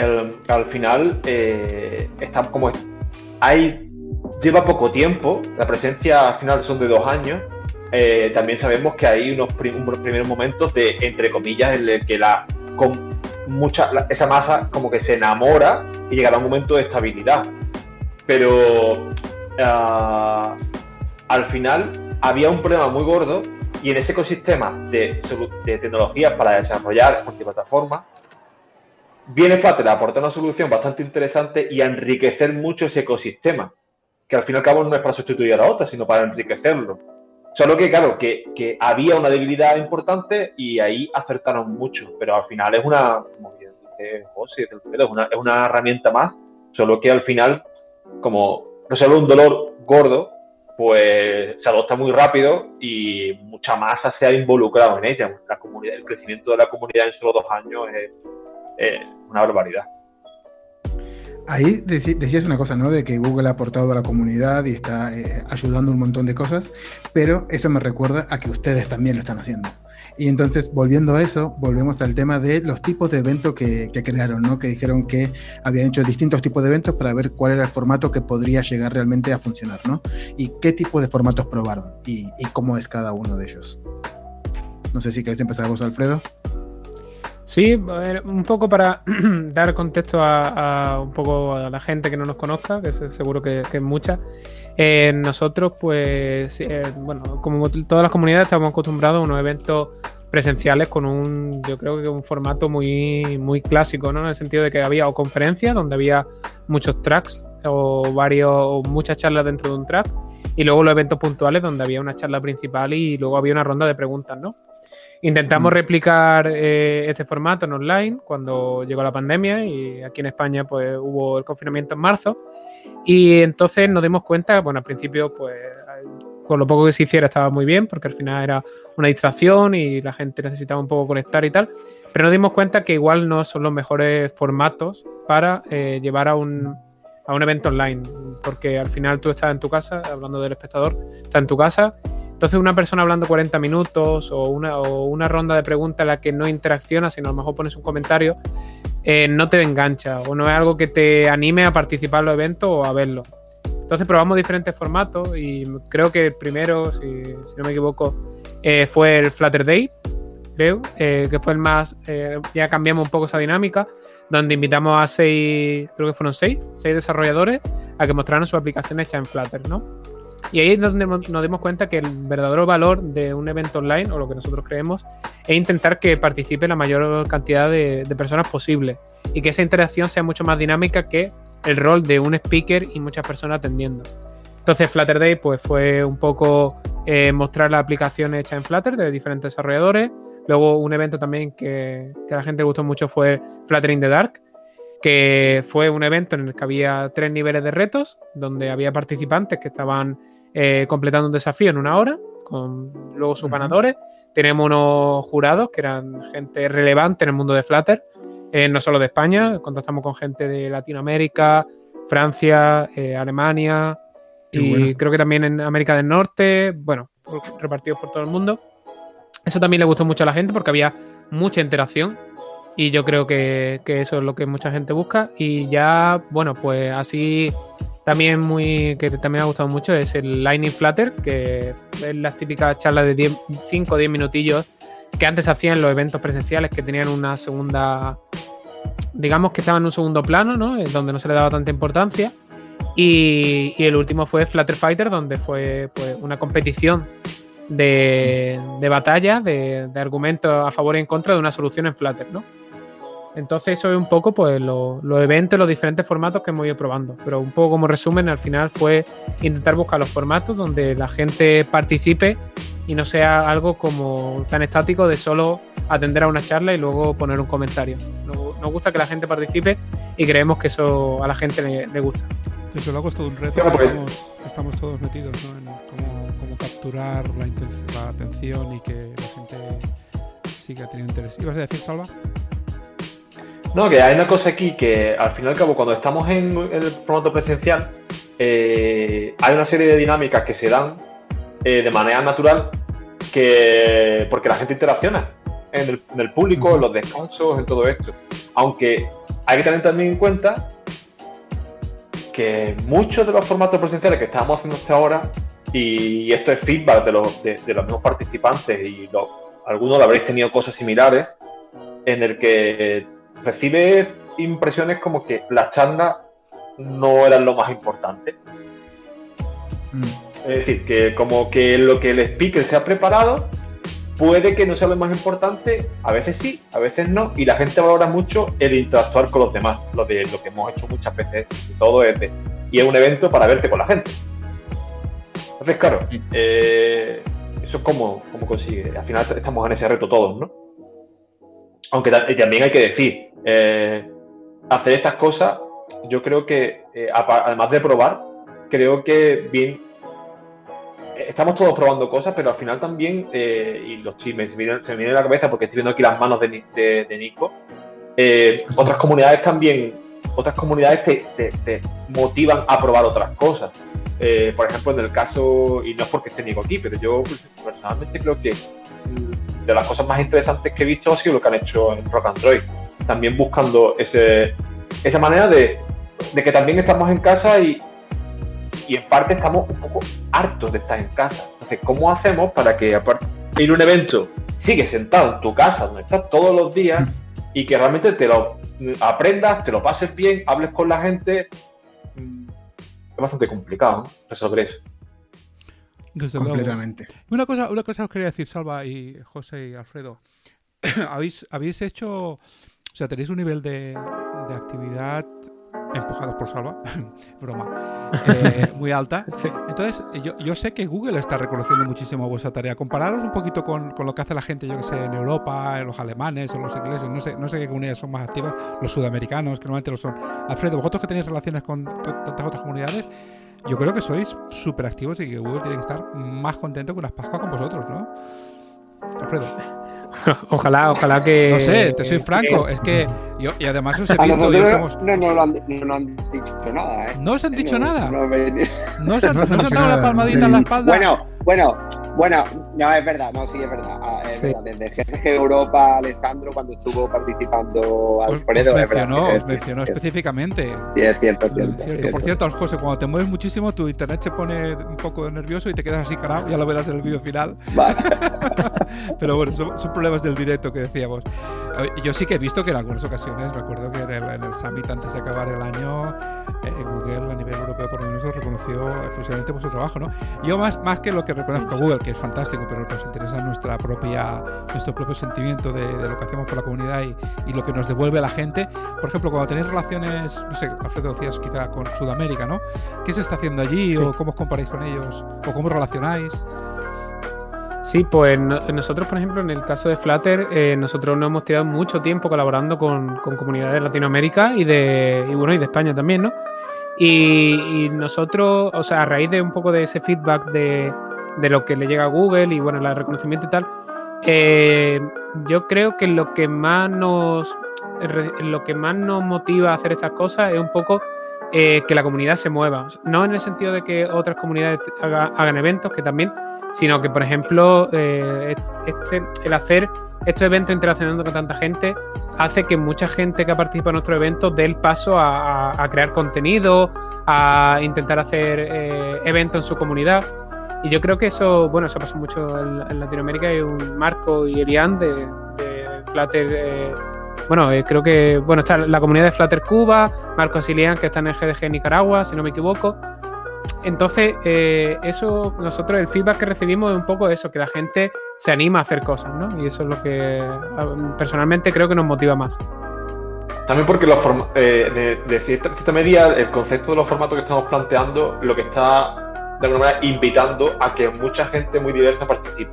al final eh, está como hay lleva poco tiempo, la presencia al final son de dos años eh, también sabemos que hay unos, primeros momentos de, entre comillas, en el que la, con mucha, esa masa como que se enamora y llegará un momento de estabilidad. Pero ah, al final había un problema muy gordo y en ese ecosistema de, de tecnologías para desarrollar multiplataformas, viene Flutter aportar una solución bastante interesante y a enriquecer mucho ese ecosistema, que al fin y al cabo no es para sustituir a la otra, sino para enriquecerlo. Solo que, claro, que, había una debilidad importante y ahí acertaron mucho, pero al final es una, como dice José, es una herramienta más, solo que al final, como resuelve un dolor gordo, pues se adopta muy rápido y mucha masa se ha involucrado en ella. La comunidad, el crecimiento de la comunidad en solo dos años es una barbaridad. Ahí decías una cosa, ¿no? De que Google ha aportado a la comunidad y está eh, ayudando un montón de cosas, pero eso me recuerda a que ustedes también lo están haciendo. Y entonces, volviendo a eso, volvemos al tema de los tipos de eventos que, crearon, ¿no? Que dijeron que habían hecho distintos tipos de eventos para ver cuál era el formato que podría llegar realmente a funcionar, ¿no? Y qué tipo de formatos probaron y, cómo es cada uno de ellos. No sé si queréis empezar vos, Alfredo. Sí, un poco para dar contexto a, un poco a la gente que no nos conozca, que seguro que, es mucha. Eh, nosotros, pues, eh, bueno, como todas las comunidades, estamos acostumbrados a unos eventos presenciales con un, yo creo que un formato muy, muy clásico, ¿no? En el sentido de que había o conferencias donde había muchos tracks o varios, o muchas charlas dentro de un track, y luego los eventos puntuales donde había una charla principal y luego había una ronda de preguntas, ¿no? Intentamos replicar eh, este formato en online cuando llegó la pandemia y aquí en España pues hubo el confinamiento en marzo y entonces nos dimos cuenta, bueno, al principio pues con lo poco que se hiciera estaba muy bien, porque al final era una distracción y la gente necesitaba un poco conectar y tal. Pero nos dimos cuenta que igual no son los mejores formatos para eh, llevar a un, a un evento online, porque al final tú estás en tu casa, hablando del espectador, está en tu casa. Entonces una persona hablando 40 minutos o una, o una ronda de preguntas en la que no interacciona, sino a lo mejor pones un comentario, eh, no te engancha o no es algo que te anime a participar en los eventos o a verlo. Entonces probamos diferentes formatos y creo que el primero, si, no me equivoco, eh, fue el Flutter Day, creo, eh, que fue el más, ya cambiamos un poco esa dinámica, donde invitamos a seis, creo que fueron seis, seis desarrolladores a que mostraran su aplicación hecha en Flutter, ¿no? Y ahí es donde nos dimos cuenta que el verdadero valor de un evento online, o lo que nosotros creemos, es intentar que participe la mayor cantidad de, personas posible y que esa interacción sea mucho más dinámica que el rol de un speaker y muchas personas atendiendo. Entonces Flutter Day pues, fue un poco eh, mostrar la aplicación hecha en Flutter de diferentes desarrolladores. Luego un evento también que, que a la gente gustó mucho fue Flutter in the Dark, que fue un evento en el que había tres niveles de retos, donde había participantes que estaban eh, completando un desafío en una hora, con luego sus ganadores. Tenemos unos jurados que eran gente relevante en el mundo de Flutter, eh, no solo de España, contactamos con gente de Latinoamérica, Francia, eh, Alemania y creo que también en América del Norte, bueno, repartidos por todo el mundo. Eso también le gustó mucho a la gente porque había mucha interacción y yo creo que, que, eso es lo que mucha gente busca. Y ya, bueno, pues así también muy que también me ha gustado mucho es el Lightning Flutter, que es las típicas charlas de 5 o 10 minutillos que antes hacían los eventos presenciales que tenían una segunda, digamos que estaban en un segundo plano, ¿no? Donde no se le daba tanta importancia. Y, el último fue Flutter Fighter, donde fue pues, una competición de, de batalla, de, de argumentos a favor y en contra de una solución en Flutter, ¿no? Entonces eso es un poco pues los eventos, los diferentes formatos que hemos ido probando. Pero un poco como resumen, al final fue intentar buscar los formatos donde la gente participe y no sea algo como tan estático de solo atender a una charla y luego poner un comentario. Nos, gusta que la gente participe y creemos que eso a la gente le, gusta. Desde luego es todo un reto, estamos, estamos, todos metidos ¿no? en cómo, capturar la, la, atención y que la gente siga teniendo interés. ¿Ibas a decir, Salva? No, que hay una cosa aquí que al fin y al cabo cuando estamos en el formato presencial eh, hay una serie de dinámicas que se dan eh, de manera natural que porque la gente interacciona en el, público, en los descansos, en todo esto. Aunque hay que tener también en cuenta que muchos de los formatos presenciales que estamos haciendo hasta ahora, y esto es feedback de los, de, los mismos participantes, y algunos lo habréis tenido cosas similares, en el que recibes impresiones como que las charlas no eran lo más importante. Mm. Es decir, que como que lo que el speaker se ha preparado puede que no sea lo más importante, a veces sí, a veces no, y la gente valora mucho el interactuar con los demás, lo de lo que hemos hecho muchas veces, y todo es y es un evento para verte con la gente. Entonces, claro, eh, eso es como, como consigue, al final estamos en ese reto todos, ¿no? Aunque también hay que decir, eh, hacer estas cosas, yo creo que, eh, además de probar, creo que bien, estamos todos probando cosas, pero al final también, eh, y los chismes se me viene a la cabeza porque estoy viendo aquí las manos de, de, Nico, otras comunidades también, otras comunidades te, motivan a probar otras cosas. por ejemplo, en el caso, y no es porque esté Nico aquí, pero yo pues, personalmente creo que mm, de las cosas más interesantes que he visto ha sido lo que han hecho en Rock Android también buscando ese, esa manera de, que también estamos en casa y, y en parte estamos un poco hartos de estar en casa. Entonces, ¿cómo hacemos para que aparte ir a un evento, sigue sentado en tu casa donde estás todos los días y que realmente te lo aprendas, te lo pases bien, hables con la gente? Mm, es bastante complicado resolver eso. Completamente. Una cosa, una cosa os quería decir, Salva y José y Alfredo. ¿Habéis, habéis hecho o sea, tenéis un nivel de, actividad empujados por Salva, broma, eh, muy alta. Entonces, yo, sé que Google está reconociendo muchísimo vuestra tarea. Compararos un poquito con, lo que hace la gente, yo que sé, en Europa, en los alemanes o los ingleses, no sé, no sé qué comunidades son más activas, los sudamericanos, que normalmente lo son. Alfredo, vosotros que tenéis relaciones con tantas otras comunidades, yo creo que sois súper activos y que Google tiene que estar más contento que unas Pascuas con vosotros, ¿no? Alfredo. ojalá, ojalá que. No sé, te soy franco, es que yo, y además os he visto. Yo somos... no, no, han, no, han dicho nada, ¿eh? ¿No os han dicho nada? No, os han, dado la palmadita en la espalda. Bueno, bueno, bueno, no, es verdad, no, sí, es verdad. Ah, es verdad. Desde Europa, Alessandro, cuando estuvo participando Alfredo, os, mencionó, os mencionó específicamente. Sí, es cierto, es cierto, cierto. Por cierto, José, cuando te mueves muchísimo, tu internet se pone un poco nervioso y te quedas así carado, ya lo verás en el vídeo final. Vale. Pero bueno, son, son problemas del directo que decíamos. Yo sí que he visto que en algunas ocasiones, recuerdo que en el, Summit antes de acabar el año, eh, Google a nivel europeo por lo menos reconoció efusivamente vuestro trabajo, ¿no? Yo más, más que lo que reconozco Google, que es fantástico, pero nos interesa nuestra propia, nuestro propio sentimiento de, lo que hacemos por la comunidad y, y, lo que nos devuelve la gente. Por ejemplo, cuando tenéis relaciones, no sé, Alfredo decías quizá con Sudamérica, ¿no? ¿Qué se está haciendo allí o cómo os comparáis con ellos o cómo relacionáis? Sí, pues nosotros, por ejemplo, en el caso de Flutter, eh, nosotros nos hemos tirado mucho tiempo colaborando con, comunidades de Latinoamérica y de, y bueno, y de España también, ¿no? Y, nosotros, o sea, a raíz de un poco de ese feedback de, de lo que le llega a Google y bueno, el reconocimiento y tal, eh, yo creo que lo que más nos lo que más nos motiva a hacer estas cosas es un poco eh, que la comunidad se mueva. No en el sentido de que otras comunidades hagan eventos, que también, sino que, por ejemplo, eh, este, el hacer estos eventos interaccionando con tanta gente hace que mucha gente que ha participado en nuestros eventos dé el paso a, crear contenido, a intentar hacer eh, eventos en su comunidad. Y yo creo que eso, bueno, eso pasa mucho en, Latinoamérica. Hay un Marco y Elian de, de Flutter. Eh, bueno, creo que, bueno, está la comunidad de Flutter Cuba, Marco y Elian que están en GDG Nicaragua, si no me equivoco. Entonces, eh, eso, nosotros el feedback que recibimos es un poco eso, que la gente se anima a hacer cosas, ¿no? Y eso es lo que personalmente creo que nos motiva más. También porque los eh, de, cierta, medida el concepto de los formatos que estamos planteando lo que está de alguna manera invitando a que mucha gente muy diversa participe.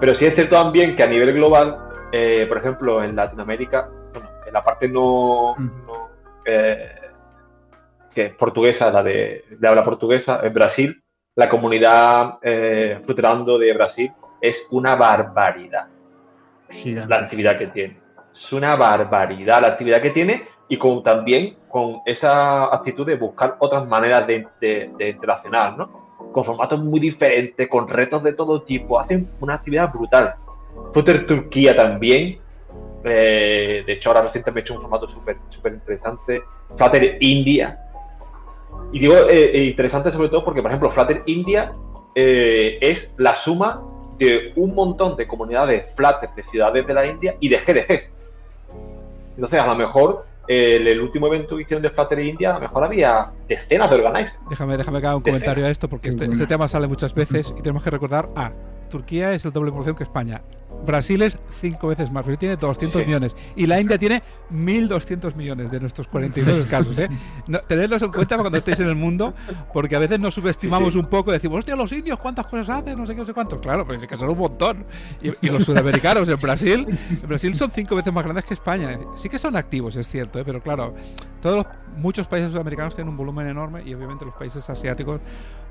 Pero sí es cierto también que a nivel global, eh, por ejemplo, en Latinoamérica, bueno, en la parte no, eh, que es portuguesa, la de, habla portuguesa, en Brasil, la comunidad eh, de Brasil es una barbaridad. La actividad que tiene. Es una barbaridad la actividad que tiene y con también con esa actitud de buscar otras maneras de, de, interaccionar, ¿no? Con formatos muy diferentes, con retos de todo tipo. Hacen una actividad brutal. Flutter Turquía también. Eh, de hecho, ahora recientemente he hecho un formato súper súper interesante. Flutter India y digo eh, eh, interesante sobre todo porque, por ejemplo, Flutter India eh, es la suma de un montón de comunidades Flutter de ciudades de la India y de GDG. Entonces, a lo mejor el, el, último evento que hicieron de Flutter India, a lo mejor había decenas de organizers. Déjame, déjame que haga un comentario a esto porque este, este, tema sale muchas veces y tenemos que recordar a Turquía es el doble población que España. Brasil es cinco veces más, Brasil tiene 200 millones y la India tiene 1.200 millones de nuestros 42 casos. ¿eh? tenedlos en cuenta cuando estéis en el mundo, porque a veces nos subestimamos un poco y decimos, hostia, los indios, ¿cuántas cosas hacen? No sé qué, no sé cuántos. Claro, pues es que son un montón. Y, los sudamericanos en Brasil, en Brasil son cinco veces más grandes que España. Sí que son activos, es cierto, ¿eh? pero claro, todos muchos países sudamericanos tienen un volumen enorme y obviamente los países asiáticos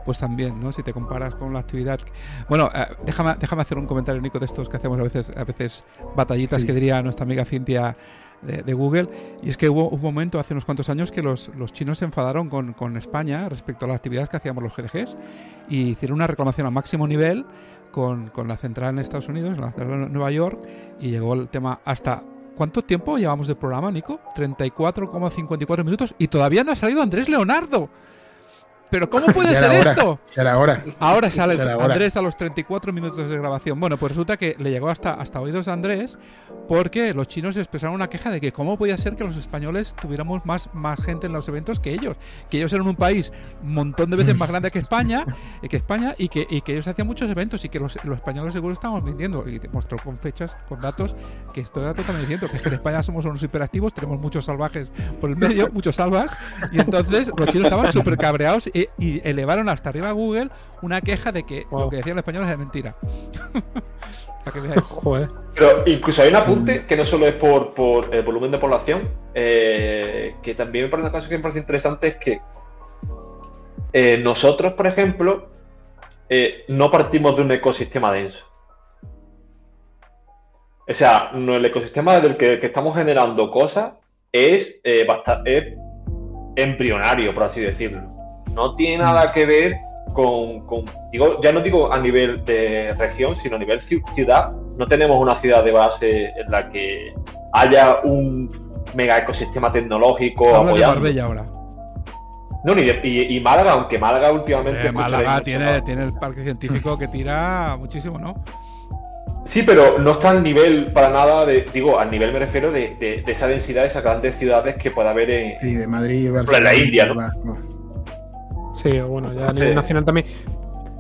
pues también, ¿no? Si te comparas con la actividad. Bueno, eh, déjame, déjame hacer un comentario, Nico, de estos que hacemos a veces, a veces batallitas que diría nuestra amiga Cintia de, Google. Y es que hubo un momento hace unos cuantos años que los, los chinos se enfadaron con, con, España respecto a las actividades que hacíamos los GDGs y hicieron una reclamación a máximo nivel con, con la central en Estados Unidos, en la central de Nueva York, y llegó el tema hasta ¿Cuánto tiempo llevamos de programa, Nico? 34,54 minutos y todavía no ha salido Andrés Leonardo. ¿Pero cómo puede ser esto? ahora. Ahora sale Andrés a los 34 minutos de grabación. Bueno, pues resulta que le llegó hasta, hasta oídos de Andrés porque los chinos expresaron una queja de que cómo podía ser que los españoles tuviéramos más, más gente en los eventos que ellos. Que ellos eran un país un montón de veces más grande que España, y que España y que, y que ellos hacían muchos eventos y que los, los españoles seguro estábamos mintiendo. Y mostró con fechas, con datos, que esto era totalmente cierto. Que, en España somos unos hiperactivos, tenemos muchos salvajes por el medio, muchos salvas. Y entonces los chinos estaban súper cabreados y, elevaron hasta arriba a Google una queja de que lo que decían los españoles es mentira. Para que veáis. Pero incluso hay un apunte mm. que no solo es por, por el volumen de población, eh, que también me parece una cosa que me parece interesante es que eh, nosotros, por ejemplo, eh, no partimos de un ecosistema denso. O sea, el ecosistema del que, estamos generando cosas es, eh, bastante, embrionario, por así decirlo. No tiene nada que ver con, digo, ya no digo a nivel de región, sino a nivel ciudad. No tenemos una ciudad de base en la que haya un mega ecosistema tecnológico. Marbella ahora. No, ni y, Málaga, aunque Málaga últimamente. Pues, Málaga tiene, tiene el parque científico que tira muchísimo, ¿no? Sí, pero no está al nivel para nada de, digo, al nivel me refiero de, esa densidad, de esas grandes ciudades que puede haber en, sí, de Madrid, Barcelona, en la India, ¿no? Sí, bueno, ya a nivel nacional también.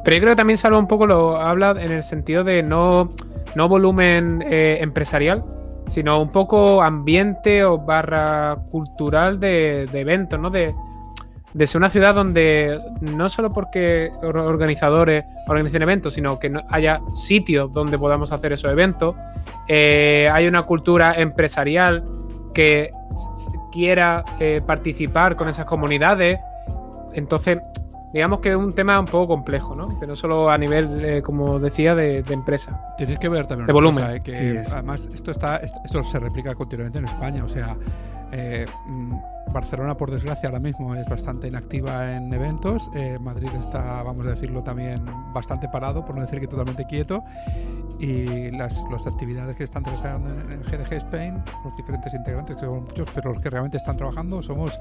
Pero yo creo que también Salva un poco lo habla en el sentido de no, no volumen eh, empresarial, sino un poco ambiente o barra cultural de, de eventos, ¿no? De, de ser una ciudad donde no solo porque organizadores organicen eventos, sino que haya sitios donde podamos hacer esos eventos, eh, hay una cultura empresarial que quiera eh, participar con esas comunidades. Entonces, digamos que es un tema un poco complejo, ¿no? Que no solo a nivel, eh, como decía, de, empresa. Tenéis que ver también. De volumen. además, esto, está, esto se replica continuamente en España. O sea, mm, Barcelona, por desgracia, ahora mismo es bastante inactiva en eventos. Eh, Madrid está, vamos a decirlo, también bastante parado, por no decir que totalmente quieto. Y las, actividades que están trabajando en, GDG Spain, los diferentes integrantes, que son muchos, pero los que realmente están trabajando somos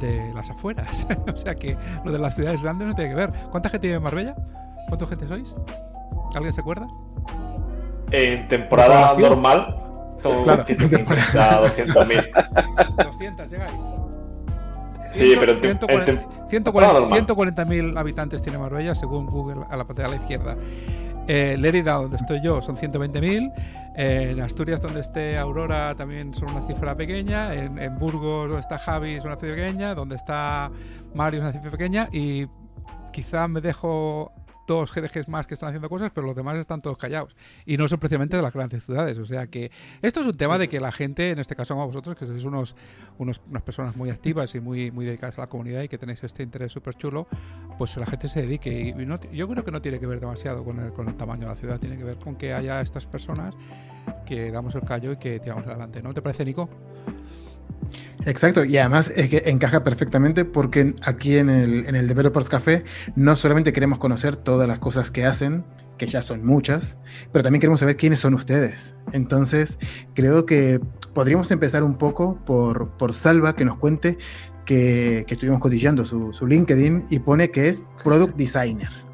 de las afueras. o sea que lo de las ciudades grandes no tiene que ver. ¿Cuánta gente vive en Marbella? ¿Cuánta gente sois? ¿Alguien se acuerda? En temporada normal son claro. 150, 200 mil. 200 llegáis. Sí, pero 140.000 habitantes tiene Marbella, según Google, a la parte de la izquierda. Eh, Lérida, donde estoy yo, son 120.000. en Asturias, donde esté Aurora, también son una cifra pequeña. En, Burgos, donde está Javi, es una cifra pequeña. Donde está Mario, es una cifra pequeña. Y quizá me dejo dos GDGs más que están haciendo cosas, pero los demás están todos callados. Y no son precisamente de las grandes ciudades. O sea que esto es un tema de que la gente, en este caso a vosotros, que sois unos, unas personas muy activas y muy, muy dedicadas a la comunidad y que tenéis este interés súper chulo, pues la gente se dedique. Y yo creo que no tiene que ver demasiado con el, con el tamaño de la ciudad, tiene que ver con que haya estas personas que damos el callo y que tiramos adelante. ¿No te parece, Nico? Exacto, y además es que encaja perfectamente porque aquí en el, en el Developers Café no solamente queremos conocer todas las cosas que hacen, que ya son muchas, pero también queremos saber quiénes son ustedes. Entonces, creo que podríamos empezar un poco por, por Salva, que nos cuente que, que estuvimos cotillando su, su LinkedIn y pone que es Product Designer.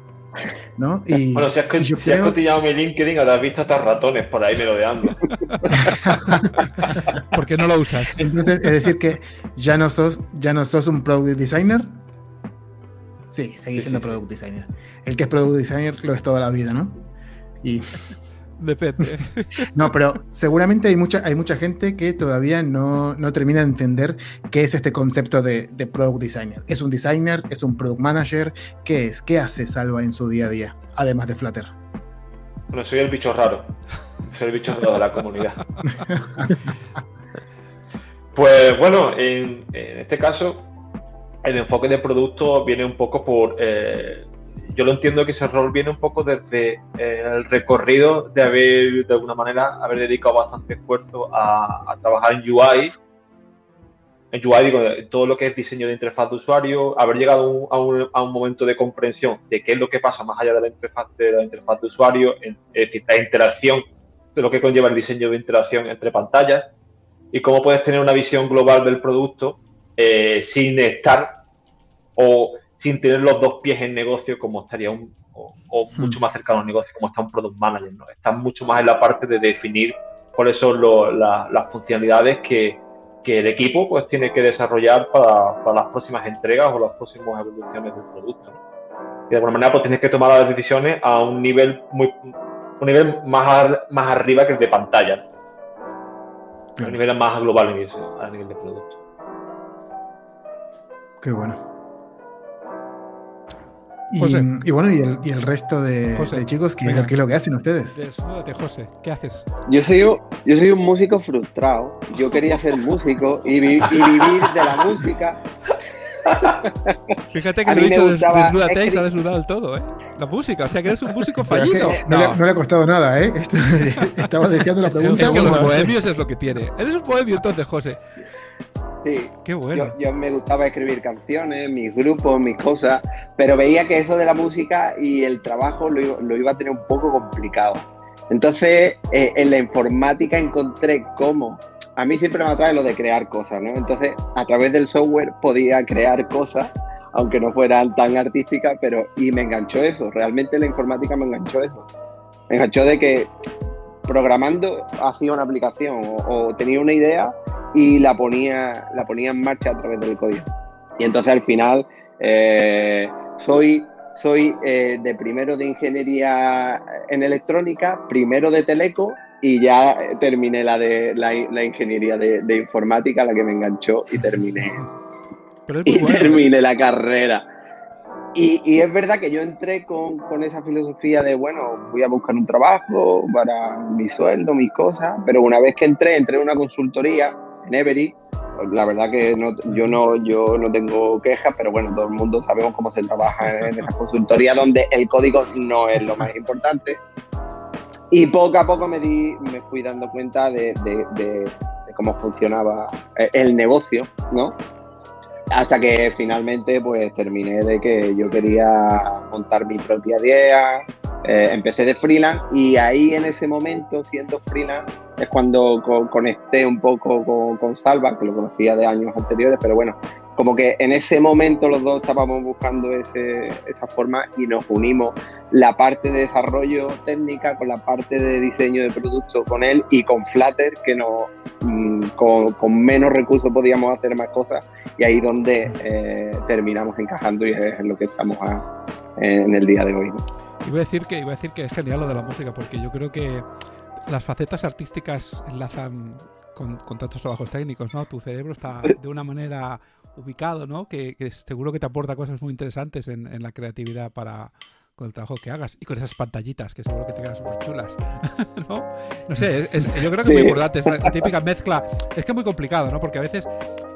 ¿No? Y, bueno, si has, si creo... cotillado mi LinkedIn, habrás visto hasta ratones por ahí merodeando. ¿Por qué no lo usas? Entonces, es decir que ya no sos, ya no sos un product designer. Sí, seguís siendo product designer. El que es product designer lo es toda la vida, ¿no? Y Depende. No, pero seguramente hay mucha, hay mucha gente que todavía no, termina de entender qué es este concepto de, product designer. ¿Es un designer? ¿Es un product manager? ¿Qué es? ¿Qué hace Salva en su día a día? Además de Flutter. Bueno, soy el bicho raro. Soy el bicho raro de la comunidad. Pues bueno, en, este caso, el enfoque de producto viene un poco por eh, yo lo entiendo que ese rol viene un poco desde eh, el recorrido de haber, de alguna manera, haber dedicado bastante esfuerzo a, trabajar en UI. En UI, digo, todo lo que es diseño de interfaz de usuario, haber llegado a, un, momento de comprensión de qué es lo que pasa más allá de la interfaz de, la interfaz de usuario, en, es decir, la interacción, de lo que conlleva el diseño de interacción entre pantallas y cómo puedes tener una visión global del producto eh, sin estar o sin tener los dos pies en negocio como estaría un, o, hmm. mucho más cercano al negocio como está un product manager, ¿no? Están mucho más en la parte de definir cuáles son las funcionalidades que, el equipo pues tiene que desarrollar para, las próximas entregas o las próximas evoluciones del producto. Y de alguna manera pues tienes que tomar las decisiones a un nivel muy un nivel más, más arriba que el de pantalla. A un nivel más global a nivel de producto. Qué bueno. Y, bueno, y el, resto de, chicos, ¿qué, es lo que hacen ustedes? Desnúdate, José, ¿qué haces? Yo soy, yo soy un músico frustrado. Yo quería ser músico y, vivir de la música. Fíjate que le he dicho desnúdate y se ha desnudado el todo, ¿eh? La música, o sea que eres un músico fallido. no, le, ha costado nada, ¿eh? Estaba deseando la pregunta. Es que los bohemios es lo que tiene. Eres un bohemio entonces, José. Sí. Qué bueno. Yo, me gustaba escribir canciones, mis grupos, mis cosas, pero veía que eso de la música y el trabajo lo, iba a tener un poco complicado. Entonces, eh, en la informática encontré cómo. A mí siempre me atrae lo de crear cosas, ¿no? Entonces, a través del software podía crear cosas, aunque no fueran tan artísticas, pero. Y me enganchó eso. Realmente la informática me enganchó eso. Me enganchó de que programando hacía una aplicación o tenía una idea y la ponía, la ponía en marcha a través del código. Y entonces al final eh, soy, soy eh, de primero de ingeniería en electrónica, primero de teleco y ya terminé la de la, ingeniería de, informática, la que me enganchó y terminé. y terminé la carrera. Y, y, es verdad que yo entré con, con, esa filosofía de, bueno, voy a buscar un trabajo para mi sueldo, mis cosas, pero una vez que entré, entré en una consultoría en Every. La verdad que no, yo, no, yo no tengo quejas, pero bueno, todo el mundo sabemos cómo se trabaja en esa consultoría donde el código no es lo más importante. Y poco a poco me, di, me fui dando cuenta de, de cómo funcionaba el negocio, ¿no? hasta que finalmente pues terminé de que yo quería montar mi propia idea, eh, empecé de freelance y ahí en ese momento siendo freelance es cuando conecté un poco con, Salva, que lo conocía de años anteriores, pero bueno, como que en ese momento los dos estábamos buscando ese, esa forma y nos unimos la parte de desarrollo técnica con la parte de diseño de producto con él y con Flutter, que no, mm, con, menos recursos podíamos hacer más cosas y ahí donde eh, terminamos encajando y es en lo que estamos en el día de hoy. Iba a decir que iba a decir que es genial lo de la música porque yo creo que las facetas artísticas enlazan con, tantos trabajos técnicos, ¿no? Tu cerebro está de una manera ubicado, ¿no? Que, seguro que te aporta cosas muy interesantes en la creatividad para, con el trabajo que hagas y con esas pantallitas que seguro que te quedan súper chulas. ¿no? no sé, yo creo que es muy importante, esa, la típica mezcla. Es que es muy complicado, ¿no? Porque a veces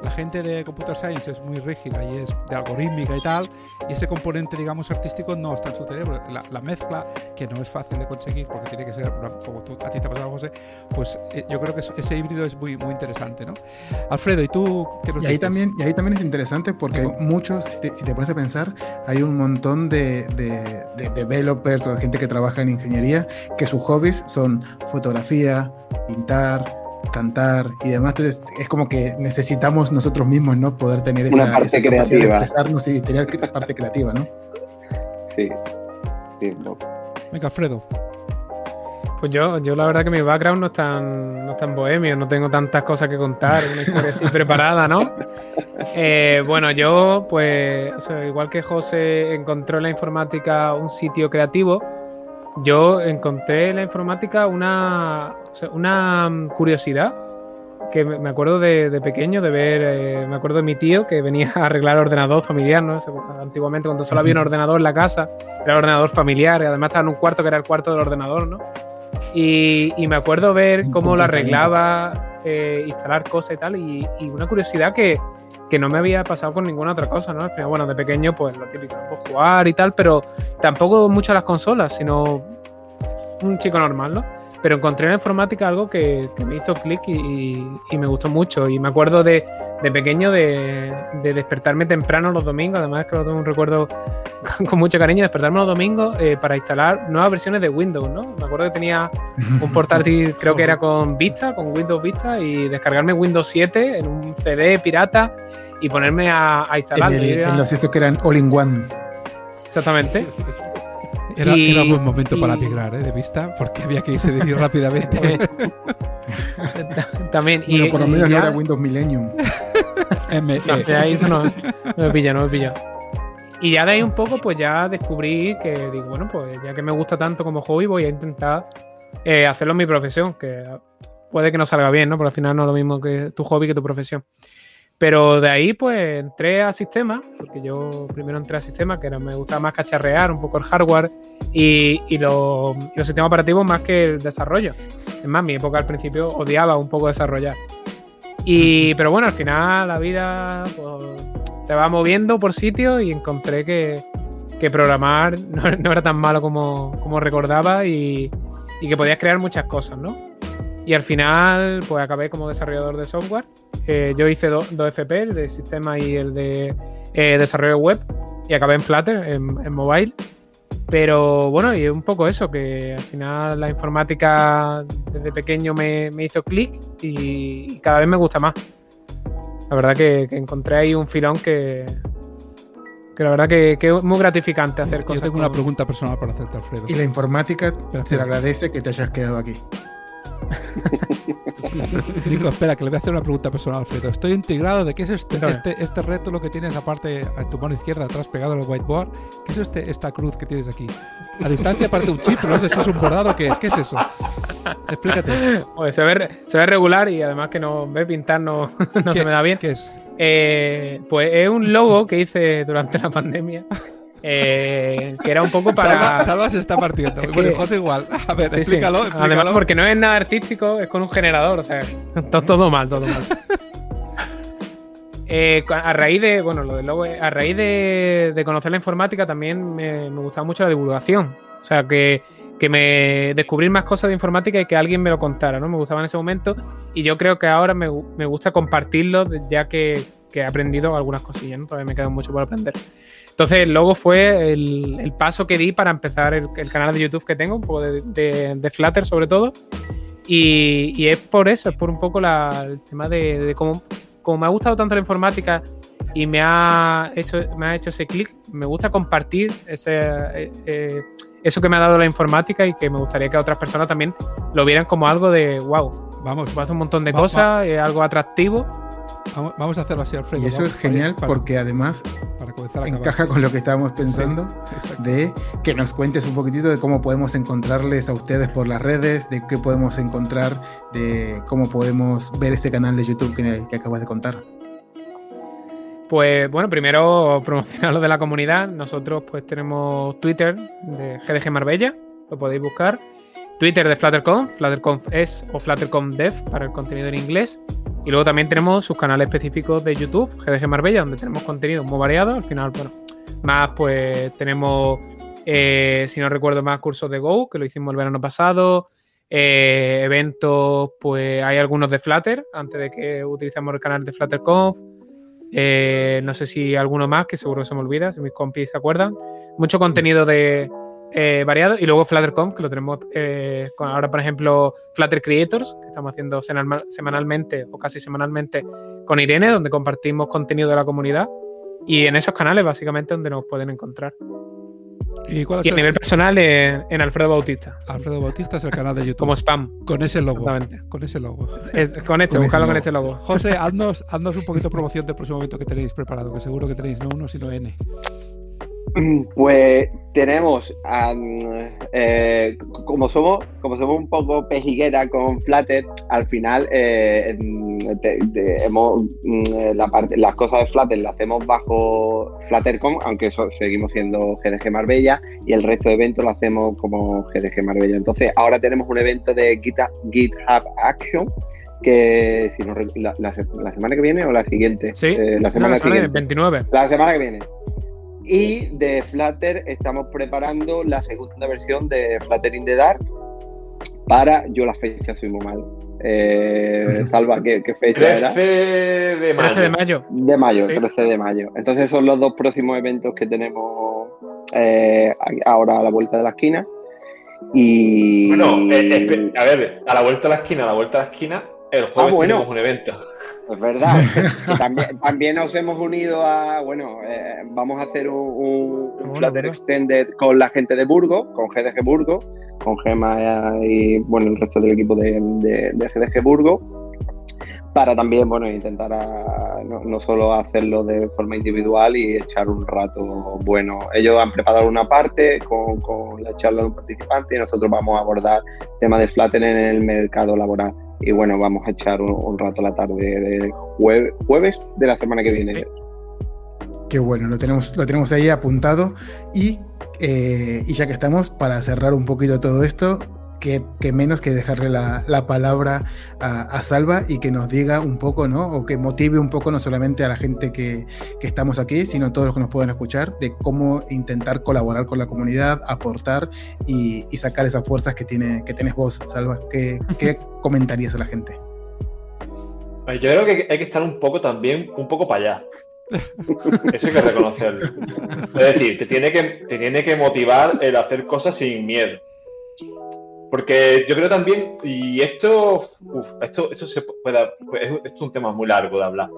la gente de Computer Science es muy rígida y es de algorítmica y tal, y ese componente, digamos, artístico no está en su cerebro. La, mezcla, que no es fácil de conseguir porque tiene que ser, como tú, a ti te ha pasado, José, pues eh, yo creo que ese híbrido es muy, muy interesante, ¿no? Alfredo, ¿y tú qué nos y ahí también Y ahí también es interesante porque hay muchos, si te, pones a pensar, hay un montón de, de, de developers o de gente que trabaja en ingeniería que sus hobbies son fotografía, pintar, cantar y demás. Entonces es como que necesitamos nosotros mismos, ¿no? Poder tener esa, parte creativa. de expresarnos y tener parte creativa, ¿no? Sí. sí Venga, Alfredo. Pues yo, yo la verdad que mi background no es tan, no es tan bohemio, no tengo tantas cosas que contar, una historia así preparada, ¿no? Eh, bueno, yo, pues, igual que José encontró en la informática un sitio creativo, yo encontré en la informática una, una curiosidad que me acuerdo de, pequeño de ver, eh, me acuerdo de mi tío que venía a arreglar ordenador familiar, ¿no? Antiguamente cuando solo había un ordenador en la casa, era el ordenador familiar, y además estaba en un cuarto que era el cuarto del ordenador, ¿no? Y, me acuerdo ver cómo lo arreglaba, eh, instalar cosas y tal, y, una curiosidad que, que, no me había pasado con ninguna otra cosa, ¿no? Al final, bueno, de pequeño, pues lo típico, no puedo jugar y tal, pero tampoco mucho las consolas, sino un chico normal, ¿no? Pero encontré en la informática algo que, me hizo clic y, me gustó mucho. Y me acuerdo de, pequeño de, despertarme temprano los domingos, además que lo tengo un recuerdo con, mucho cariño, despertarme los domingos eh, para instalar nuevas versiones de Windows, ¿no? Me acuerdo que tenía un portátil, creo que era con Vista, con Windows Vista, y descargarme Windows 7 en un CD pirata y ponerme a, instalar. En, los estos que eran all-in-one. Exactamente. Era, un buen momento para migrar ¿eh? de vista, porque había que irse de rápidamente. También. y, por lo menos no era Windows Millennium. ME. No, ahí eso no, me pilla, no me pilla. Y ya de ahí un poco, pues ya descubrí que digo, bueno, pues ya que me gusta tanto como hobby, voy a intentar eh, hacerlo en mi profesión, que puede que no salga bien, ¿no? Porque al final no es lo mismo que tu hobby que tu profesión. Pero de ahí, pues entré a sistemas, porque yo primero entré a sistemas, que era, me gustaba más cacharrear un poco el hardware y, y, los sistemas operativos más que el desarrollo. Es más, mi época al principio odiaba un poco desarrollar. Y, pero bueno, al final la vida, pues, te va moviendo por sitio y encontré que, programar no, era tan malo como, como recordaba y, y, que podías crear muchas cosas, ¿no? Y al final, pues acabé como desarrollador de software. Eh, yo hice dos FP, el de sistema y el de eh, desarrollo web, y acabé en Flutter, en, mobile. Pero bueno, y un poco eso, que al final la informática desde pequeño me, hizo clic y, cada vez me gusta más. La verdad que, encontré ahí un filón que, que la verdad que, es muy gratificante hacer cosas. Yo tengo una pregunta personal para hacerte, Alfredo. Y la informática te agradece que te hayas quedado aquí. Nico, espera, que le voy a hacer una pregunta personal, Alfredo. Estoy integrado de qué es este, este, este reto, lo que tienes aparte en tu mano izquierda, atrás pegado en el whiteboard. ¿Qué es este, esta cruz que tienes aquí? A distancia parte un chip, pero no sé si es un bordado o qué es. ¿Qué es eso? Explícate. Pues se, ve, se ve regular y además que no ve pintar no, no se me da bien. ¿Qué es? Eh, pues es un logo que hice durante la pandemia. Eh, que era un poco para. Salva, se está partiendo. bueno, José igual. A ver, explícalo, Además, porque no es nada artístico, es con un generador, o sea, todo, mal, todo mal. Eh, a raíz de, bueno, lo del logo, a raíz de, conocer la informática también me, gustaba mucho la divulgación. O sea, que, me descubrir más cosas de informática y que alguien me lo contara, ¿no? Me gustaba en ese momento y yo creo que ahora me, gusta compartirlo ya que, he aprendido algunas cosillas, ¿no? Todavía me queda mucho por aprender. Entonces, el logo fue el, paso que di para empezar el, canal de YouTube que tengo, un poco de, Flutter sobre todo. Y, es por eso, es por un poco el tema de, cómo, me ha gustado tanto la informática y me ha hecho, me ha hecho ese clic, me gusta compartir ese, eh, eh, eso que me ha dado la informática y que me gustaría que otras personas también lo vieran como algo de wow. Vamos, hacer un montón de cosas, algo atractivo Vamos a hacerlo así, Alfredo. Y eso es genial porque además encaja con lo que estábamos pensando de que nos cuentes un poquitito de cómo podemos encontrarles a ustedes por las redes, de qué podemos encontrar, de cómo podemos ver ese canal de YouTube que, acabas de contar. Pues bueno, primero promocionar lo de la comunidad. Nosotros pues tenemos Twitter de GDG Marbella, lo podéis buscar. Twitter de FlutterConf, FlutterConf es o FlutterConf Dev para el contenido en inglés. Y luego también tenemos sus canales específicos de YouTube, GDG Marbella, donde tenemos contenido muy variado. Al final, bueno, más pues tenemos, eh, si no recuerdo más, cursos de Go, que lo hicimos el verano pasado. Eh, eventos, pues hay algunos de Flutter, antes de que utilizamos el canal de FlutterConf. Eh, no sé si alguno más, que seguro se me olvida, si mis compis se acuerdan. Mucho contenido de, eh, variado. Y luego FlutterConf, que lo tenemos eh, con ahora, por ejemplo, Flutter Creators, que estamos haciendo semanalmente o casi semanalmente con Irene, donde compartimos contenido de la comunidad. Y en esos canales, básicamente, donde nos pueden encontrar. Y, a nivel personal en, Alfredo Bautista. Alfredo Bautista es el canal de YouTube. Como spam. Con ese logo. Con ese logo. con este, buscadlo con este logo. José, haznos, haznos un poquito de promoción del próximo evento que tenéis preparado, que seguro que tenéis no uno, sino N. Pues tenemos, eh, como somos como somos un poco pejiguera con Flutter, al final eh, hemos, mm, la parte, las cosas de Flutter las hacemos bajo FlutterCom, aunque seguimos siendo GDG Marbella, y el resto de eventos lo hacemos como GDG Marbella. Entonces, ahora tenemos un evento de GitHub, GitHub Action, que si no, la, semana que viene o la siguiente. Sí, eh, la semana, que viene. 29. La semana que viene. Y de Flutter estamos preparando la segunda versión de Flutter in the Dark para, yo la fecha soy muy mal. Eh, Salva, ¿qué, fecha era? de mayo. 13 de mayo. De mayo, 13 de mayo. Entonces son los dos próximos eventos que tenemos eh, ahora a la vuelta de la esquina. Y. Bueno, eh, a ver, a la vuelta de la esquina, a la vuelta de la esquina, el jueves ah, tenemos un evento. Es verdad. también, nos hemos unido a, bueno, eh, vamos a hacer un, Flutter Extended con la gente de Burgo, con GDG Burgo, con Gema y, bueno, el resto del equipo de, GDG Burgo, para también, bueno, intentar no, solo hacerlo de forma individual y echar un rato bueno. Ellos han preparado una parte con, con la charla de un participante y nosotros vamos a abordar temas de Flutter en el mercado laboral y bueno, vamos a echar un, rato a la tarde de jueves de la semana que viene. Qué bueno, lo tenemos, lo tenemos ahí apuntado. Y, eh, y ya que estamos, para cerrar un poquito todo esto, que, menos que dejarle la, palabra a, Salva y que nos diga un poco, ¿no? O que motive un poco no solamente a la gente que, estamos aquí, sino a todos los que nos puedan escuchar, de cómo intentar colaborar con la comunidad, aportar y, sacar esas fuerzas que, tiene, que tienes vos, Salva. ¿Qué, qué comentarías a la gente? Yo creo que hay que estar un poco también, un poco para allá. Eso hay que reconocerlo. Es decir, te tiene que, te tiene que motivar el hacer cosas sin miedo. Porque yo creo también, y esto, esto, esto, se puede, esto es un tema muy largo de hablar,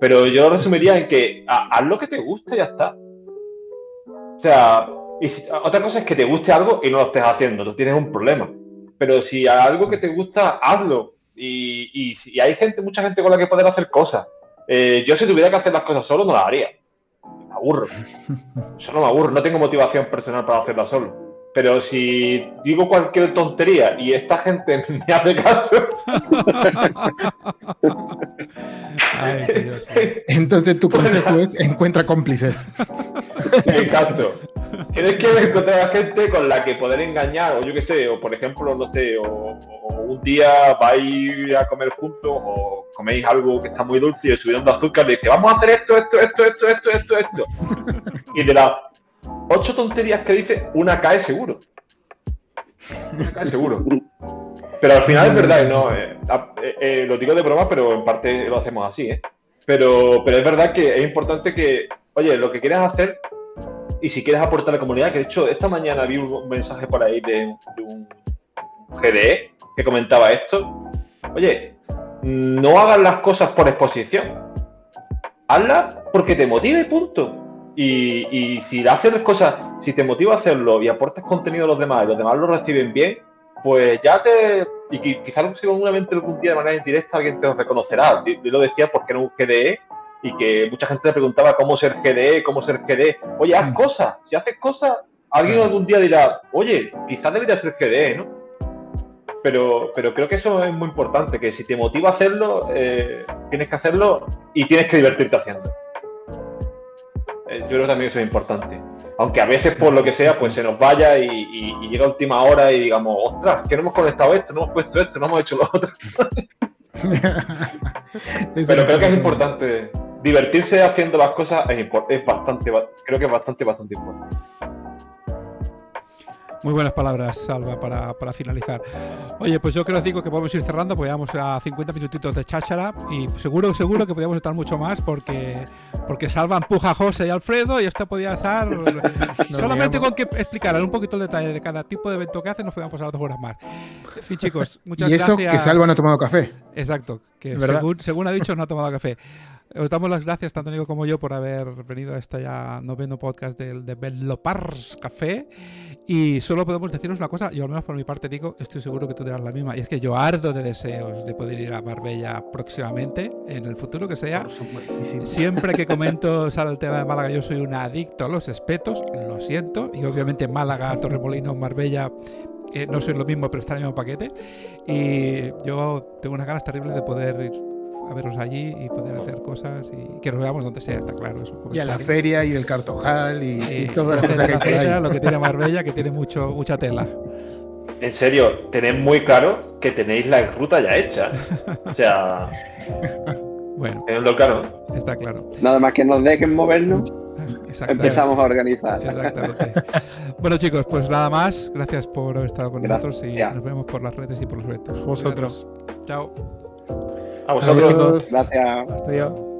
pero yo lo resumiría en que haz lo que te guste y ya está. O sea, y otra cosa es que te guste algo y no lo estés haciendo, tú tienes un problema. Pero si hay algo que te gusta, hazlo. Y, y, hay gente, mucha gente con la que poder hacer cosas. Eh, yo si tuviera que hacer las cosas solo, no las haría. Me aburro. Yo no me aburro, no tengo motivación personal para hacerlas solo. Pero si digo cualquier tontería y esta gente me hace caso. Entonces tu consejo es encuentra cómplices. Exacto. Tienes que encontrar a gente con la que poder engañar, o yo qué sé, o por ejemplo, no sé, o, un día vais a comer juntos, o coméis algo que está muy dulce y subiendo azúcar, le dice, vamos a hacer esto, esto, esto, esto, esto, esto, esto. Y de las ocho tonterías que dice, una cae seguro. Una cae seguro. Pero al final es verdad, no, eh, eh, eh, lo digo de broma, pero en parte lo hacemos así, ¿eh? Pero, pero es verdad que es importante que, oye, lo que quieras hacer y si quieres aportar a la comunidad, que de hecho esta mañana vi un mensaje por ahí de, un GDE que comentaba esto. Oye, no hagas las cosas por exposición. Hazlas porque te motive, punto. Y, y si haces las cosas, si te motiva a hacerlo y aportas contenido a los demás y los demás lo reciben bien, pues ya te. Y quizás seguramente algún día de manera indirecta alguien te reconocerá. Yo, lo decía porque era un GDE y que mucha gente le preguntaba cómo ser GDE, cómo ser GDE. Oye, haz mm. cosas. Si haces cosas, alguien algún día dirá, oye, quizás debería ser GDE, ¿no? Pero, pero creo que eso es muy importante, que si te motiva a hacerlo, eh, tienes que hacerlo y tienes que divertirte haciendo. Eh, yo creo que también eso es importante. Aunque a veces, por lo que sea, pues se nos vaya y, llega última hora y digamos, ostras, que no hemos conectado esto, no hemos puesto esto, no hemos hecho lo otro. Pero creo que es importante divertirse haciendo las cosas es, es bastante, creo que es bastante, bastante importante. Muy buenas palabras, Salva, para, para, finalizar. Oye, pues yo creo digo que podemos ir cerrando, pues vamos a 50 minutitos de cháchara y seguro, seguro que podríamos estar mucho más porque, porque Salva empuja a José y Alfredo y esto podía estar solamente con que explicaran un poquito el detalle de cada tipo de evento que hacen, nos podíamos pasar dos horas más. En fin, chicos, muchas gracias. Y eso que Salva no ha tomado café. Exacto, que según, según ha dicho no ha tomado café. Os damos las gracias, tanto Nico como yo, por haber venido a este ya noveno podcast del Developers Café. Y solo podemos deciros una cosa, yo al menos por mi parte digo, estoy seguro que tú dirás la misma, y es que yo ardo de deseos de poder ir a Marbella próximamente, en el futuro que sea. Siempre que comento sale el tema de Málaga, yo soy un adicto a los espetos, lo siento, y obviamente Málaga, Torremolino, Marbella eh, no soy lo mismo, pero está en el mismo paquete. Y yo tengo unas ganas terribles de poder ir a vernos allí y poder hacer cosas y que nos veamos donde sea, está claro. y a la feria y el cartojal y, y todas las cosas que hay por ahí. Lo que tiene Marbella, que tiene mucho, mucha tela. En serio, tenéis muy claro que tenéis la ruta ya hecha. O sea. Bueno. lo claro. Está claro. Nada más que nos dejen movernos. Empezamos a organizar. Exactamente. bueno, chicos, pues nada más. Gracias por haber estado con nosotros y nos vemos por las redes y por los retos. Vosotros. Chao. A vosotros. Gracias. Hasta luego.